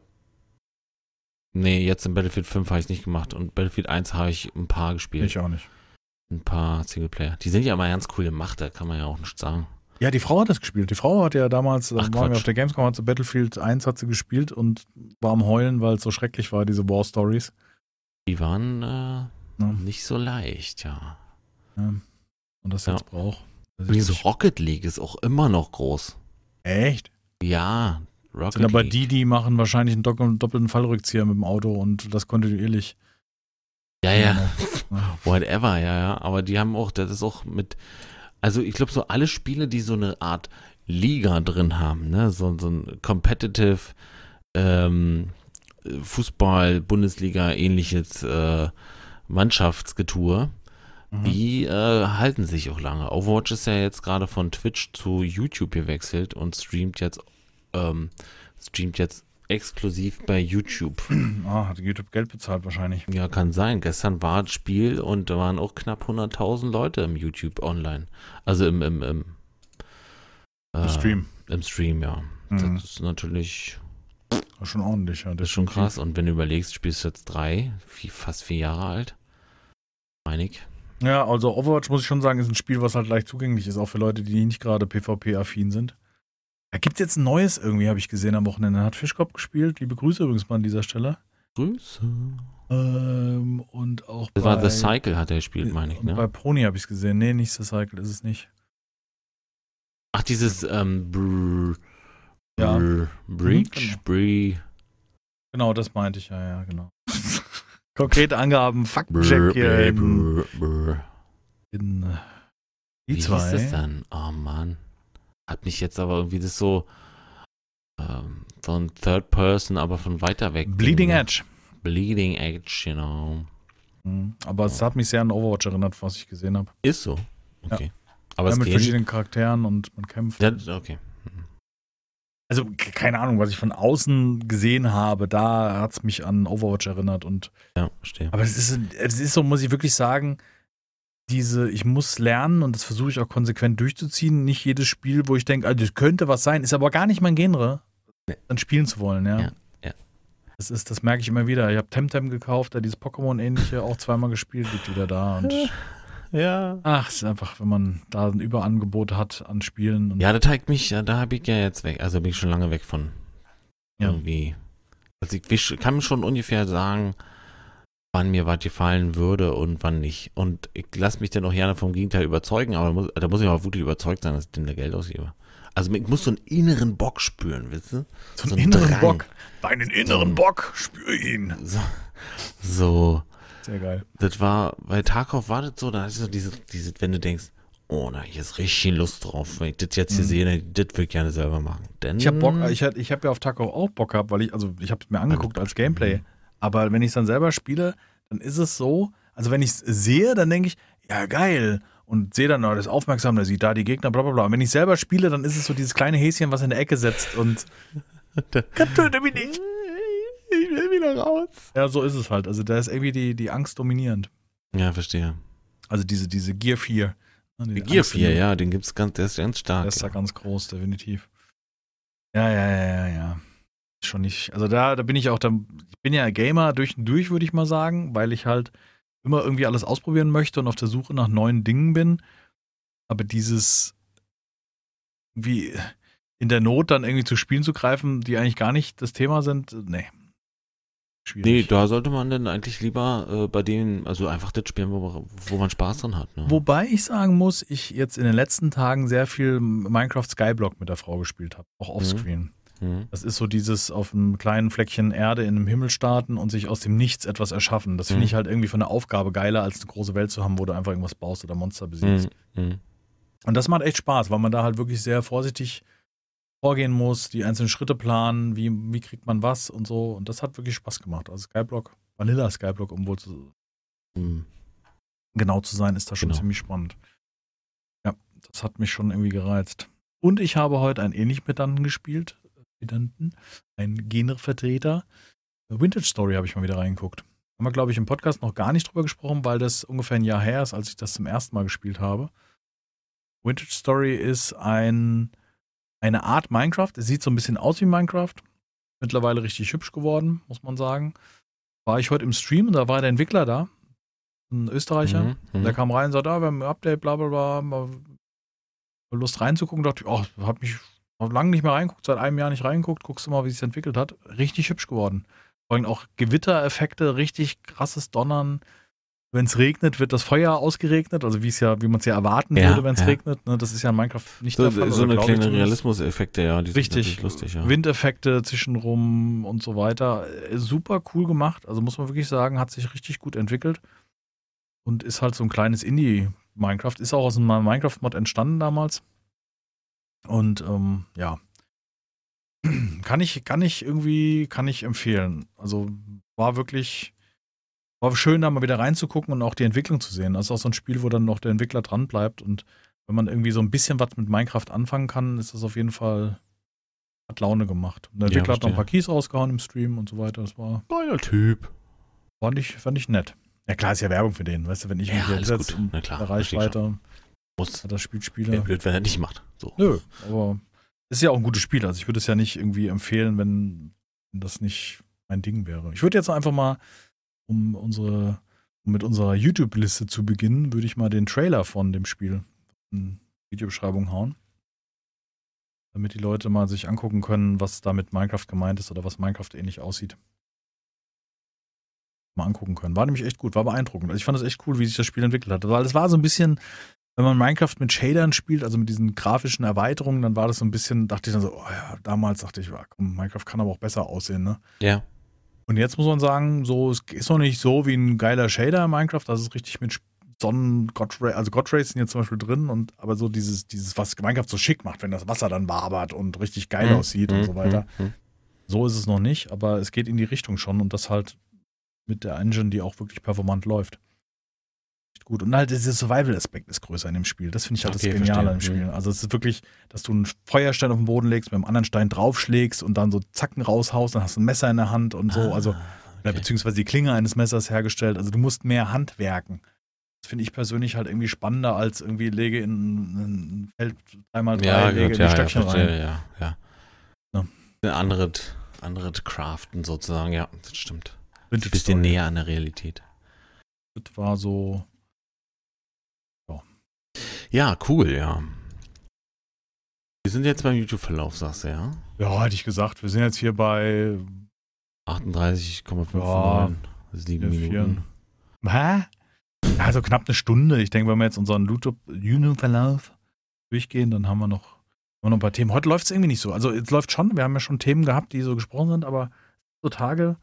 nee, jetzt in Battlefield 5 habe ich es nicht gemacht und Battlefield 1 habe ich ein paar gespielt.
Ich auch nicht.
Ein paar Singleplayer. Die sind ja immer ganz cool gemacht, da kann man ja auch nichts sagen.
Ja, die Frau hat das gespielt. Die Frau hat ja damals, da
Ach,
waren wir auf der Gamescom, hat sie Battlefield 1 hat sie gespielt und war am Heulen, weil es so schrecklich war, diese War Stories.
Die waren äh,
Ja.
nicht so leicht, ja.
Ja. Und das
Ja.
jetzt braucht. Das ist
Übrigens, Rocket League ist auch immer noch groß.
Echt?
Ja, Rocket
Sind aber
League.
die, die machen wahrscheinlich einen doppel- doppelten Fallrückzieher mit dem Auto und das kontinuierlich.
Ja, ja.
Ja.
Whatever, ja, ja. Aber die haben auch, das ist auch mit, also ich glaube, so alle Spiele, die so eine Art Liga drin haben, ne, so, so ein Competitive ähm, Fußball, Bundesliga, ähnliches äh, Mannschaftsgetue,
Mhm.
die äh, halten sich auch lange. Overwatch ist ja jetzt gerade von Twitch zu YouTube gewechselt und streamt jetzt, ähm, streamt jetzt exklusiv bei YouTube.
Ah, hat YouTube Geld bezahlt wahrscheinlich.
Ja, kann sein. Gestern war das Spiel und da waren auch knapp 100.000 Leute im YouTube online. Also im, im, im,
Im
äh,
Stream.
Im Stream, ja.
Mhm.
Das ist natürlich
schon ordentlich, ja.
das ist schon krass. Und wenn du überlegst, spielst du jetzt drei, vier, fast vier Jahre alt. Einig.
Ja, also Overwatch muss ich schon sagen, ist ein Spiel, was halt leicht zugänglich ist, auch für Leute, die nicht gerade PvP-affin sind. Da gibt es jetzt ein neues irgendwie, habe ich gesehen am Wochenende. Hat Fischkopf gespielt. Liebe Grüße übrigens mal an dieser Stelle.
Grüße.
Ähm, und auch
Das
bei,
war The Cycle, hat er gespielt, meine ich, ne?
Bei Pony habe ich es gesehen. Nee, nicht The Cycle, ist es nicht.
Ach, dieses ähm, Brr,
Ja.
Brr, Breach,
genau.
Bree,
Genau, das meinte ich, ja, ja, genau. Konkrete Angaben,
Brr,
Faktencheck hier
Brr,
in,
Brr, Brr.
in äh, die
Wie hieß
zwei.
das dann? Oh Mann. Hat mich jetzt aber irgendwie das so ähm, von Third Person, aber von weiter weg.
Bleeding
Ding, ne?
Edge.
Bleeding Edge, genau.
Mhm. Aber es hat mich sehr an Overwatch erinnert, was ich gesehen habe.
Ist so. Okay. Aber
Ja,
es
mit
geht.
verschiedenen Charakteren und man kämpft.
Ja, okay.
Also, keine Ahnung, was ich von außen gesehen habe, da hat es mich an Overwatch erinnert. Und,
Ja, verstehe.
aber es ist, es ist so, muss ich wirklich sagen, diese, ich muss lernen und das versuche ich auch konsequent durchzuziehen. Nicht jedes Spiel, wo ich denke, also, das könnte was sein, ist aber gar nicht mein Genre,
Nee.
dann spielen zu wollen, ja.
Ja, ja.
Das, ist, das merke ich immer wieder. Ich habe Temtem gekauft, da dieses Pokémon-ähnliche auch zweimal gespielt, liegt wieder da. Und
Ja.
ach, es ist einfach, wenn man da ein Überangebot hat an Spielen. Und
Ja, das zeigt mich, da habe ich ja jetzt weg. Also bin ich schon lange weg von.
Ja.
Irgendwie. Also ich wisch- kann schon ungefähr sagen, wann mir was gefallen würde und wann nicht. Und ich lasse mich dann auch gerne vom Gegenteil überzeugen, aber muss, da muss ich auch wirklich überzeugt sein, dass ich denn da Geld ausgebe. Also ich muss so einen inneren Bock spüren, weißt du?
So einen
einen
inneren
Drang.
Bock. Deinen inneren
So.
Bock, spür ihn.
So, so,
Sehr geil.
das war, bei Tarkov war das so, da hast du so diese, diese, wenn du denkst, oh, na, hier ist richtig Lust drauf, wenn ich das jetzt hier
Mhm.
sehe, das will ich gerne selber machen. Denn,
Ich habe Bock, ich, hab- ich habe ja auf Taco auch Bock gehabt, weil ich, also ich habe es mir angeguckt als Gameplay. Aber wenn ich es dann selber spiele, dann ist es so, also wenn ich es sehe, dann denke ich, ja geil. Und sehe dann, oh, das ist aufmerksam, der sieht da die Gegner, bla bla bla. Und wenn ich selber spiele, dann ist es so dieses kleine Häschen, was in der Ecke sitzt und töte mich nicht.
ich will wieder raus.
Ja, so ist es halt. Also da ist irgendwie die, die Angst dominierend.
Ja, verstehe.
Also diese, diese Gear 4. Ne, die
Gear
Angst
4,
in-
ja, den gibt's ganz, der ist ganz stark.
Der ist da
ja.
ganz groß, definitiv. Ja, ja, ja, ja, ja. Schon nicht. Also da, da bin ich auch, da, ich bin ja Gamer durch und durch, würde ich mal sagen, weil ich halt immer irgendwie alles ausprobieren möchte und auf der Suche nach neuen Dingen bin. Aber dieses, wie in der Not dann irgendwie zu Spielen zu greifen, die eigentlich gar nicht das Thema sind, nee.
Nee,
Schwierig.
da sollte man dann eigentlich lieber äh, bei denen, also einfach das spielen, wo, wo man Spaß dran hat. Ne?
Wobei ich sagen muss, ich jetzt in den letzten Tagen sehr viel Minecraft Skyblock mit der Frau gespielt habe, auch offscreen.
Mhm.
Das ist so dieses auf einem kleinen Fleckchen Erde in einem Himmel starten und sich aus dem Nichts etwas erschaffen. Das finde
Mhm.
ich halt irgendwie von der Aufgabe geiler, als eine große Welt zu haben, wo du einfach irgendwas baust oder Monster besiegst.
Mhm. Mhm.
Und das macht echt Spaß, weil man da halt wirklich sehr vorsichtig vorgehen muss, die einzelnen Schritte planen, wie, wie kriegt man was und so. Und das hat wirklich Spaß gemacht. Also Skyblock, Vanilla Skyblock, um wohl zu,
Mhm.
genau zu sein, ist da schon
Genau.
ziemlich spannend. Ja, das hat mich schon irgendwie gereizt. Und ich habe heute einen ähnlich Pedanten gespielt. Pedanten, ein Genrevertreter. Vintage Story habe ich mal wieder reingeguckt. Haben wir, glaube ich, im Podcast noch gar nicht drüber gesprochen, weil das ungefähr ein Jahr her ist, als ich das zum ersten Mal gespielt habe. Vintage Story ist ein, eine Art Minecraft. Es sieht so ein bisschen aus wie Minecraft. Mittlerweile richtig hübsch geworden, muss man sagen. War ich heute im Stream und da war der Entwickler da. Ein Österreicher.
Mhm. Mhm.
Der kam rein und sagte, ah, wir haben ein Update, bla bla bla, Lust reinzugucken. Dachte ich, oh, hab mich hab lange nicht mehr reingeguckt, seit einem Jahr nicht reingeguckt, guckst du mal, wie sich entwickelt hat. Richtig hübsch geworden. Vor allem auch Gewittereffekte, richtig krasses Donnern. Wenn es regnet, wird das Feuer ausgeregnet, also wie es ja, wie man es ja erwarten
Ja,
würde, wenn es
ja.
regnet. Ne, das ist ja in Minecraft nicht
So,
der Fall.
so eine kleine. Realismus-Effekte, ja, die sind
Richtig.
natürlich lustig, ja.
Windeffekte zwischenrum und so weiter. Äh, Super cool gemacht. Also muss man wirklich sagen, hat sich richtig gut entwickelt. Und ist halt so ein kleines Indie-Minecraft. Ist auch aus einem Minecraft-Mod entstanden damals. Und ähm, ja. Kann ich, kann ich irgendwie, kann ich empfehlen. Also war wirklich, war schön, da mal wieder reinzugucken und auch die Entwicklung zu sehen. Das ist auch so ein Spiel, wo dann noch der Entwickler dran bleibt. Und wenn man irgendwie so ein bisschen was mit Minecraft anfangen kann, ist das auf jeden Fall hat Laune gemacht. Und der
Ja,
Entwickler hat noch ein paar. Keys rausgehauen im Stream und so weiter. Das war,
Geiler Typ.
fand ich, fand ich nett. Ja klar, ist ja Werbung für den. Weißt du, wenn ich
Ja,
mich hier
verstehe ich
Reichweite
Muss.
das Spiel
Wäre blöd, wenn er nicht macht. So.
Nö, aber ist ja auch ein gutes Spiel. Also ich würde es ja nicht irgendwie empfehlen, wenn, wenn das nicht mein Ding wäre. Ich würde jetzt einfach mal, um unsere, um mit unserer YouTube-Liste zu beginnen, würde ich mal den Trailer von dem Spiel in die Videobeschreibung hauen. Damit die Leute mal sich angucken können, was da mit Minecraft gemeint ist oder was Minecraft ähnlich aussieht. Mal angucken können. War nämlich echt gut, war beeindruckend. Also ich fand es echt cool, wie sich das Spiel entwickelt hat. Weil es war so ein bisschen, wenn man Minecraft mit Shadern spielt, also mit diesen grafischen Erweiterungen, dann war das so ein bisschen, dachte ich dann so, oh ja, damals dachte ich, komm, Minecraft kann aber auch besser aussehen, ne?
Ja.
Und jetzt muss man sagen, so, es ist noch nicht so wie ein geiler Shader in Minecraft, das ist richtig mit Sonnen, God Ray, also God Rays sind jetzt zum Beispiel drin und aber so dieses, dieses, was Minecraft so schick macht, wenn das Wasser dann wabert und richtig geil
Mhm.
aussieht und
Mhm.
so weiter.
Mhm.
So ist es noch nicht, aber es geht in die Richtung schon und das halt mit der Engine, die auch wirklich performant läuft. Echt gut. Und halt dieser Survival-Aspekt ist größer in dem Spiel. Das finde ich halt
Okay,
das Geniale im
verstehe.
Spiel. Also es ist wirklich, dass du einen Feuerstein auf den Boden legst, mit einem anderen Stein draufschlägst und dann so Zacken raushaust, dann hast du ein Messer in der Hand und so. Also
Ah,
oder
okay.
beziehungsweise die Klinge eines Messers hergestellt. Also du musst mehr handwerken. Das finde ich persönlich halt irgendwie spannender als irgendwie lege in ein Feld dreimal drei,
ja,
lege
gut,
die
ja, ja,
Stöckchen
verstehe,
rein.
ja, ja.
Ja.
Ein anderes, anderes Craften sozusagen, ja, das stimmt. Ein
Vintage
bisschen
Story.
näher an der Realität.
Das war so,
Ja, cool, ja. Wir sind jetzt beim YouTube-Verlauf, sagst du, ja?
ja, hätte ich gesagt, wir sind jetzt hier bei
38,59,
Ja,
Minuten.
Hä? Ja, so knapp eine Stunde. Ich denke, wenn wir jetzt unseren YouTube-Verlauf durchgehen, dann haben wir noch Und noch ein paar Themen. Heute läuft es irgendwie nicht so. Also es läuft schon, wir haben ja schon Themen gehabt, die so gesprochen sind, aber so Tage.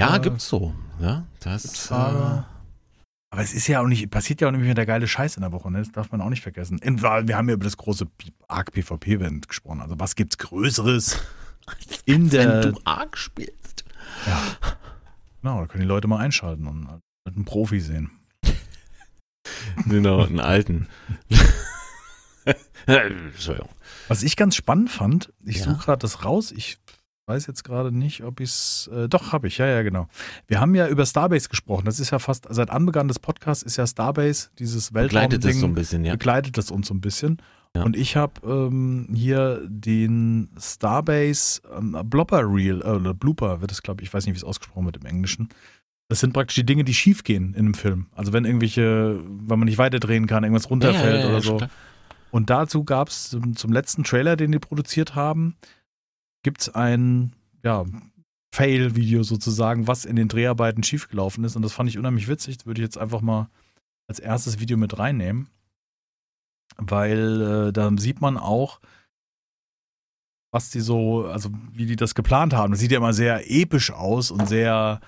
Ja,
Äh,
gibt's so. Ja, das.
Tage. Aber es ist ja auch nicht, passiert ja auch nicht mehr der geile Scheiß in der Woche, ne? Das darf man auch nicht vergessen. Wir haben ja über das große Arc PvP-Event gesprochen. Also was gibt's Größeres in der.
wenn du arg spielst.
Ja. Genau, da können die Leute mal einschalten und einen Profi sehen.
Genau, einen alten. Entschuldigung.
Was ich ganz spannend fand, ich
Ja.
suche gerade das raus, ich weiß jetzt gerade nicht, ob ich es. Äh, doch, habe ich, ja, ja, genau. Wir haben ja über Starbase gesprochen. Das ist ja fast, seit Anbeginn des Podcasts ist ja Starbase, dieses
Begleitet das so ein bisschen, ja.
begleitet das uns so ein bisschen.
Ja.
Und ich habe ähm, hier den Starbase ähm, Blopper Reel, äh, oder Blooper wird es, glaube ich, ich weiß nicht, wie es ausgesprochen wird im Englischen. Das sind praktisch die Dinge, die schief gehen in einem Film. Also wenn irgendwelche, wenn man nicht weiterdrehen kann, irgendwas runterfällt
Ja, ja,
oder so.
klar.
Und dazu gab es zum, zum letzten Trailer, den die produziert haben, gibt es ein ja, Fail-Video sozusagen, was in den Dreharbeiten schiefgelaufen ist. Und das fand ich unheimlich witzig. Das würde ich jetzt einfach mal als erstes Video mit reinnehmen. Weil äh, da sieht man auch, was die so, also wie die das geplant haben. Das sieht ja immer sehr episch aus und sehr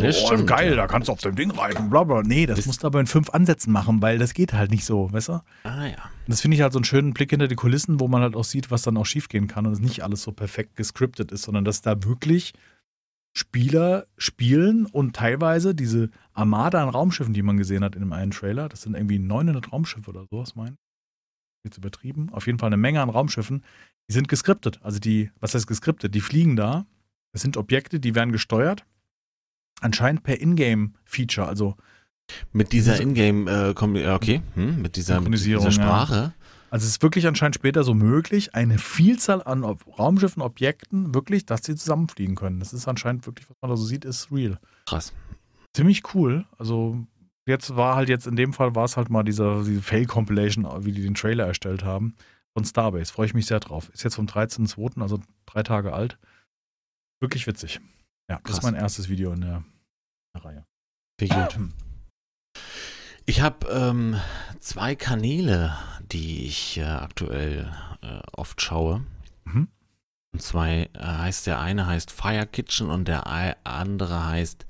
Ja,
oh,
stimmt,
geil,
ja.
da kannst du auf dem Ding reiten, bla bla. Nee, das
Wisst-
musst du aber in fünf Ansätzen machen, weil das geht halt nicht so, weißt du?
Ah ja.
Das finde ich halt so einen schönen Blick hinter die Kulissen, wo man halt auch sieht, was dann auch schiefgehen kann und es nicht alles so perfekt gescriptet ist, sondern dass da wirklich Spieler spielen und teilweise diese Armada an Raumschiffen, die man gesehen hat in dem einen Trailer, das sind irgendwie 900 Raumschiffe oder sowas, mein jetzt übertrieben, auf jeden Fall eine Menge an Raumschiffen, die sind geskriptet. Also die, was heißt geskriptet? Die fliegen da, das sind Objekte, die werden gesteuert, anscheinend per Ingame-Feature, also
Mit dieser Ingame, äh, ja, okay, hm, mit dieser, mit dieser
ja.
Sprache.
Also es ist wirklich anscheinend später so möglich, eine Vielzahl an Ob- Raumschiffen, Objekten, wirklich, dass sie zusammenfliegen können. Das ist anscheinend wirklich, was man da so sieht, ist real.
Krass.
Ziemlich cool. Also jetzt war halt jetzt in dem Fall war es halt mal dieser, diese Fail-Compilation, wie die den Trailer erstellt haben, von Starbase. Freue ich mich sehr drauf. Ist jetzt vom 13.02., also drei Tage alt. Wirklich witzig. Ja, das ist
Krass.
mein erstes Video in der, der Reihe.
Wie gut. Ich habe ähm, zwei Kanäle, die ich äh, aktuell äh, oft schaue.
Mhm.
Und zwei äh, heißt der eine heißt Fire Kitchen und der andere heißt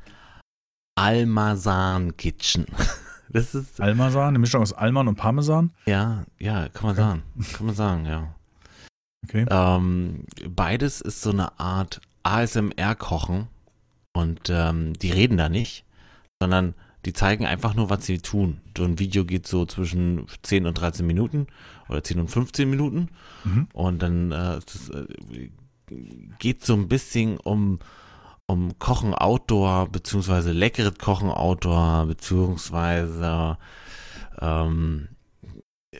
Almazan Kitchen. Das ist
Almasan, eine Mischung aus Alman und Parmesan.
ja, ja, kann man
Okay.
sagen, kann man sagen, ja.
Okay.
Ähm, beides ist so eine Art ASMR-Kochen und ähm, die reden da nicht, sondern die zeigen einfach nur, was sie tun. So ein Video geht so zwischen 10 und 13 Minuten oder 10 und 15 Minuten
Mhm.
und dann äh, es, äh, geht so ein bisschen um, um Kochen Outdoor, beziehungsweise leckeres Kochen Outdoor, beziehungsweise ähm,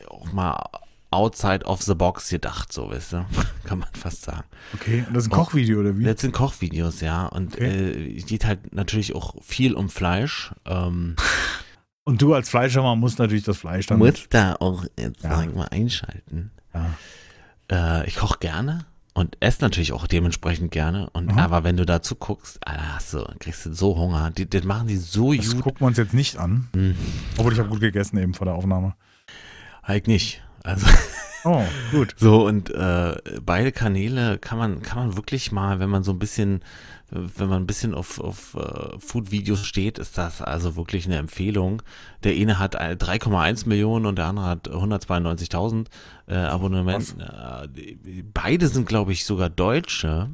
auch mal outside of the box gedacht, so weißt du, kann man fast sagen.
Okay. Und das ist ein. Kochvideo oder wie?
Das sind Kochvideos, ja, und
Okay.
äh, geht halt natürlich auch viel um Fleisch. Ähm,
Und du als Fleischhammer musst natürlich das Fleisch dann.
muss da auch jetzt
Ja.
sag mal einschalten.
Ja.
Äh, ich koche gerne und esse natürlich auch dementsprechend gerne. Und
Mhm.
aber wenn du dazu guckst, Alter, hast du, kriegst du so Hunger. Die, das machen die so
Das
gut.
gucken wir uns jetzt nicht an.
Hm,
Obwohl ich habe gut gegessen eben vor der Aufnahme.
halt nicht. Also
Oh, gut.
so und äh, beide Kanäle kann man kann man wirklich mal, wenn man so ein bisschen wenn man ein bisschen auf, auf äh, Food-Videos steht, ist das also wirklich eine Empfehlung. Der eine hat äh, 3,1 Millionen und der andere hat 192.000 äh, Abonnementen. Äh, beide sind, glaube ich, sogar Deutsche.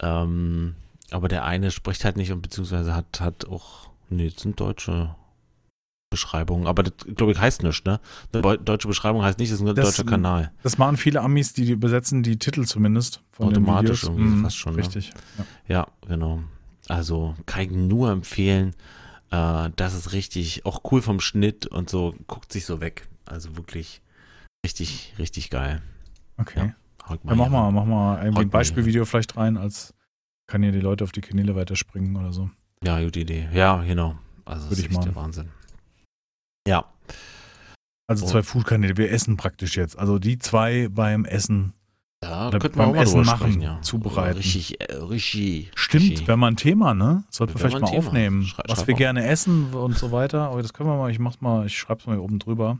Ähm, aber der eine spricht halt nicht und beziehungsweise hat, hat auch, nee, sind deutsche Beschreibungen. Aber das, glaube ich, heißt nichts, ne? Eine deutsche Beschreibung heißt nicht, das ist ein
Das-
deutscher Kanal.
Das machen viele Amis, die übersetzen die Titel zumindest.
Automatisch irgendwie
Mhm,
fast schon, ne?
Richtig. Ja.
Ja, genau. Also kann ich nur empfehlen. Äh, das ist richtig, auch cool vom Schnitt und so, guckt sich so weg. Also wirklich richtig, richtig geil.
Okay.
Haut
Ja, mach mal, mach mal irgendwie ein Beispielvideo vielleicht rein, als kann hier die Leute auf die Kanäle weiterspringen oder so.
Ja, gute Idee. Ja, genau. Also das
Würde
ist
ich
echt der Wahnsinn. Ja,
Also
Oh.
zwei Food-Kanäle. Wir essen praktisch jetzt. Also die zwei beim Essen.
da
Oder
könnten wir auch mal
Essen machen,
sprechen, ja.
zubereiten.
Richtig, äh, richtig.
Stimmt,
richtig.
wäre mal ein Thema, ne? Sollten wir vielleicht
mal Thema.
aufnehmen.
Schrei-
was wir
mal.
gerne essen und so weiter. Aber das können wir mal, ich mach's mal, ich schreib's mal hier oben drüber.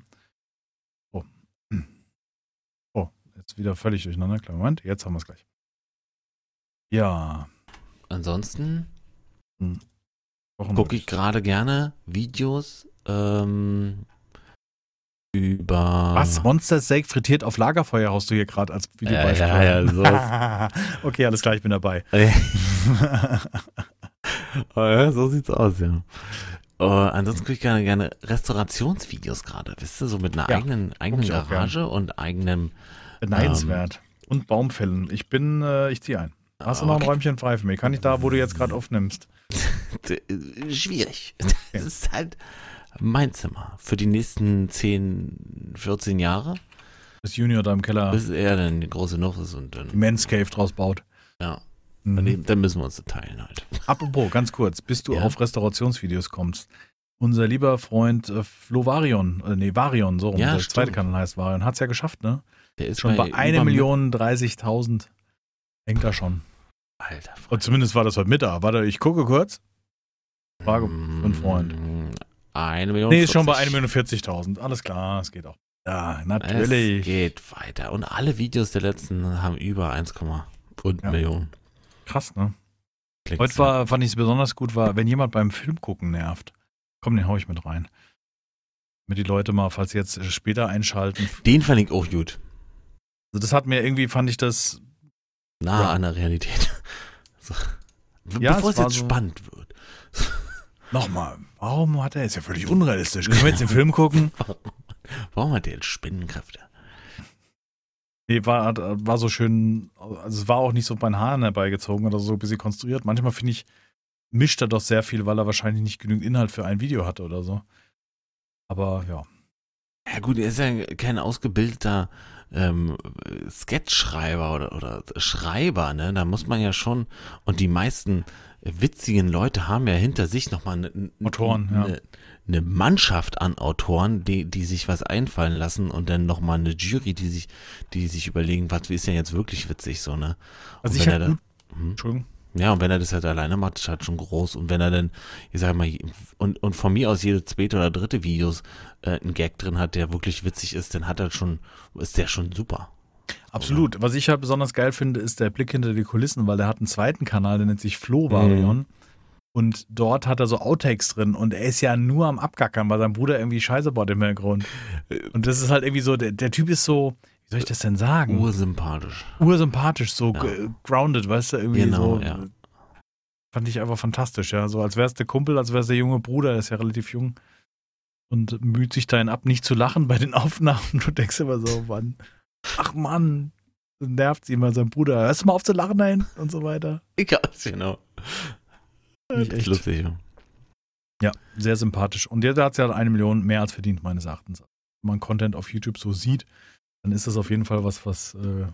ist wieder völlig durcheinander. Klar, Moment, jetzt haben wir es gleich. Ja.
Ansonsten
Wochen-
gucke ich gerade gerne Videos ähm, über.
Was? Monster Steak frittiert auf Lagerfeuer haust du hier gerade als Videobeispiel.
Ja, ja,
okay, alles klar, ich bin dabei.
Oh ja, so sieht's aus, ja. Äh, ansonsten gucke ich gerne, gerne Restaurationsvideos gerade, wisst ihr, so mit einer
Ja,
eigenen, eigenen Garage und eigenem.
Beneidenswert. Und Baumfällen. Ich bin, äh, ich ziehe ein. Hast du noch ein
Okay.
Räumchen frei für mich? Kann ich da, wo du jetzt gerade aufnimmst?
Schwierig. Das ist halt mein Zimmer für die nächsten 10, 14 Jahre,
Bis Junior da im Keller
bis er dann groß genug ist und dann,
Men's Cave draus baut.
ja,
Mhm.
dann, müssen wir uns teilen halt.
Apropos, ganz kurz, bis du
Ja.
auf Restaurationsvideos kommst. Unser lieber Freund äh, Flo Varion, äh, nee, Varion, so rum,
Ja,
der
stimmt.
zweite Kanal heißt Varion, hat's ja geschafft, ne?
Der ist
Schon bei,
über-
1 Million 30.000. Hängt da schon.
Alter,
Und zumindest war das heute Mittag. Warte, ich gucke kurz. Frage für einen Freund.
Eine Million.
Nee, ist schon bei
40.
1 Million 40.000. Alles klar, es geht auch. Ja,
Es
natürlich.
geht weiter. Und alle Videos der letzten haben über 1, und
Ja.
Millionen.
Krass, ne?
Klicks.
Heute war, fand ich es besonders gut, war, wenn jemand beim Film gucken nervt. Komm, den hau ich mit rein. Damit die Leute mal, falls sie jetzt später einschalten.
Den fand ich auch gut.
Also das hat mir irgendwie, fand ich das,
Nah
Ja.
an der Realität. So.
Ja,
Bevor
es
es jetzt
so-
spannend wird.
Nochmal, warum hat er, ist ja völlig unrealistisch. Können wir jetzt den Film gucken?
Warum hat der jetzt Spinnenkräfte?
Nee, war, war so schön, also es war auch nicht so bei den Haaren herbeigezogen oder so ein bisschen konstruiert. Manchmal finde ich, mischt er doch sehr viel, weil er wahrscheinlich nicht genügend Inhalt für ein Video hatte oder so. Aber ja.
Ja gut, er ist ja kein ausgebildeter ähm, Sketchschreiber oder, oder Schreiber, ne? Da muss man ja schon, und die meisten witzigen Leute haben ja hinter sich nochmal eine,
Autoren, ja.
eine, eine Mannschaft an Autoren, die, die sich was einfallen lassen und dann nochmal eine Jury, die sich, die sich überlegen, was ist denn jetzt wirklich witzig so, ne?
Also ich
er
gut,
da- hm?
Entschuldigung.
Ja, und wenn er das halt alleine macht, ist halt schon groß. Und wenn er dann, ich sag mal, und, und von mir aus jede zweite oder dritte Videos äh, einen Gag drin hat, der wirklich witzig ist, dann hat er schon, ist der schon super.
Absolut. Was ich halt besonders geil finde, ist der Blick hinter die Kulissen, weil der hat einen zweiten Kanal, der nennt sich Flo Varion. Und dort hat er so Outtakes drin und er ist ja nur am Abgackern, weil sein Bruder irgendwie Scheiße baut im Hintergrund. Und das ist halt irgendwie so, der, der Typ ist so, wie soll ich das denn sagen?
Ursympathisch.
Ursympathisch, so
Ja.
grounded, weißt du, irgendwie
Genau,
so.
ja.
Fand ich einfach fantastisch, ja. So als wär's der Kumpel, als wär's der junge Bruder, der ist ja relativ jung. Und müht sich dahin ab, nicht zu lachen bei den Aufnahmen. Du denkst immer so, Mann, ach Mann, das nervt sie immer, sein Bruder. Hörst du mal auf zu lachen dahin und so weiter.
Ja, genau. Ist
echt.
lustig. ja.
Ja, sehr sympathisch. Und der hat ja eine Million mehr als verdient, meines Erachtens. Wenn man Content auf YouTube so sieht, dann ist das auf jeden Fall was, was. Äh,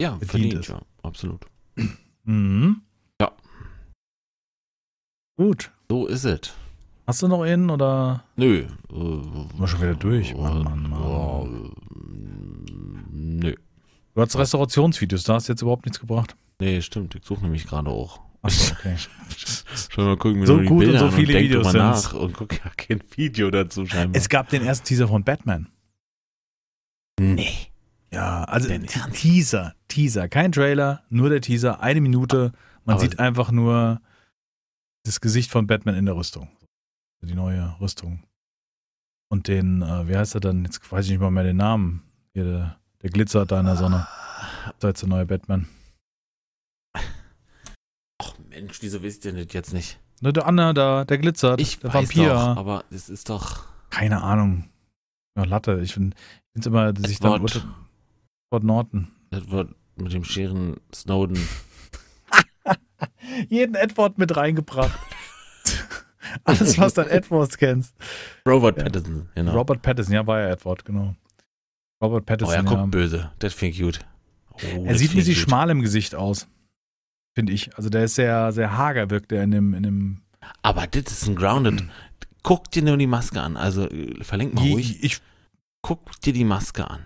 Ja,
Verdient
verdient,
ist.
ja, absolut.
mhm.
Ja.
Gut.
So ist es.
Hast du noch einen oder?
Nö.
wir schon wieder durch? Mann, Mann, Mann. Du hast Restaurationsvideos, da hast du jetzt überhaupt nichts gebracht.
Nee, stimmt. Ich suche nämlich gerade auch.
Achso, okay.
Schon mal gucken,
So gut und
Bilder
so
an
viele
denk
Videos sind's.
nach und guck ja kein Video dazu scheinbar.
es gab den ersten Teaser von Batman.
nee.
Ja, also
Ernst?
Teaser, Teaser, kein Trailer, nur der Teaser, eine Minute. Man
Aber-
sieht einfach nur das Gesicht von Batman in der Rüstung. Die neue Rüstung. Und den, äh, wie heißt er dann? Jetzt weiß ich nicht mal mehr den Namen. Hier, der, der glitzert da in der Sonne. Jetzt der neue Batman.
Ach Mensch, wieso wisst ihr das jetzt nicht?
Ne, der Anna da, der glitzert.
Ich
der
weiß
Vampir.
doch, aber es ist doch
Keine Ahnung. Ja, Latte. Ich finde es immer, dass ich dann
Edward
Norton.
Edward mit dem Scheren Snowden.
Jeden Edward mit reingebracht. Alles, was du an Edwards kennst.
Robert
Ja.
Pattinson, genau.
Robert Pattinson, ja, war ja Edward, genau. Robert
oh,
Pattinson,
er
ja.
guckt böse. Das finde ich gut. Oh,
Er sieht ein bisschen schmal im Gesicht aus. Finde ich. Also der ist sehr, sehr hager, wirkt er in dem, in dem.
Aber das ist ein Grounded. Guck dir nur die Maske an. Also äh, verlenk mal ruhig.
Ich, ich,
Guck dir die Maske an.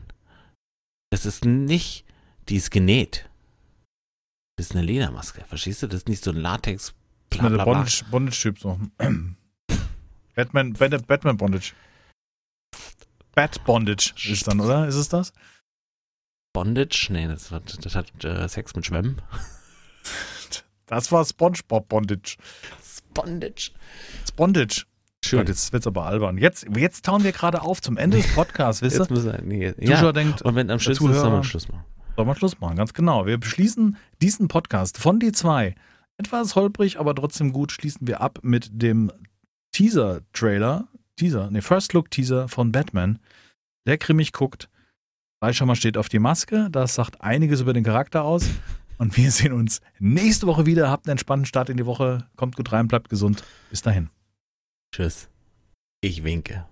Das ist nicht, die ist genäht. Das ist eine Ledermaske. Verstehst du? Das ist nicht so ein Latex. Bla, bla, bla.
Bondage, Bondage-Typ so. Batman, Batman Bondage. Bat Bondage ist dann, oder? Ist es das?
Bondage? Nee, das hat, das hat äh, Sex mit Schwemmen.
Das war SpongeBob Bondage.
Bondage.
Spondage.
Schön.
Gott, jetzt wird's aber albern. Jetzt, jetzt tauen wir gerade auf zum Ende des Podcasts, wisst ihr?
Müssen wir, nee,
Zuschauer
ja.
denkt,
Und wenn am Schluss ist,
Zuhörer-
wir Schluss machen.
Sollen wir Schluss machen, ganz genau. Wir beschließen diesen Podcast von D2. Etwas holprig, aber trotzdem gut, schließen wir ab mit dem Teaser-Trailer. Teaser, ne, First-Look-Teaser von Batman, der grimmig guckt. Fleischhammer steht auf die Maske, das sagt einiges über den Charakter aus. Und wir sehen uns nächste Woche wieder. Habt einen entspannten Start in die Woche. Kommt gut rein, bleibt gesund. Bis dahin.
Tschüss. Ich winke.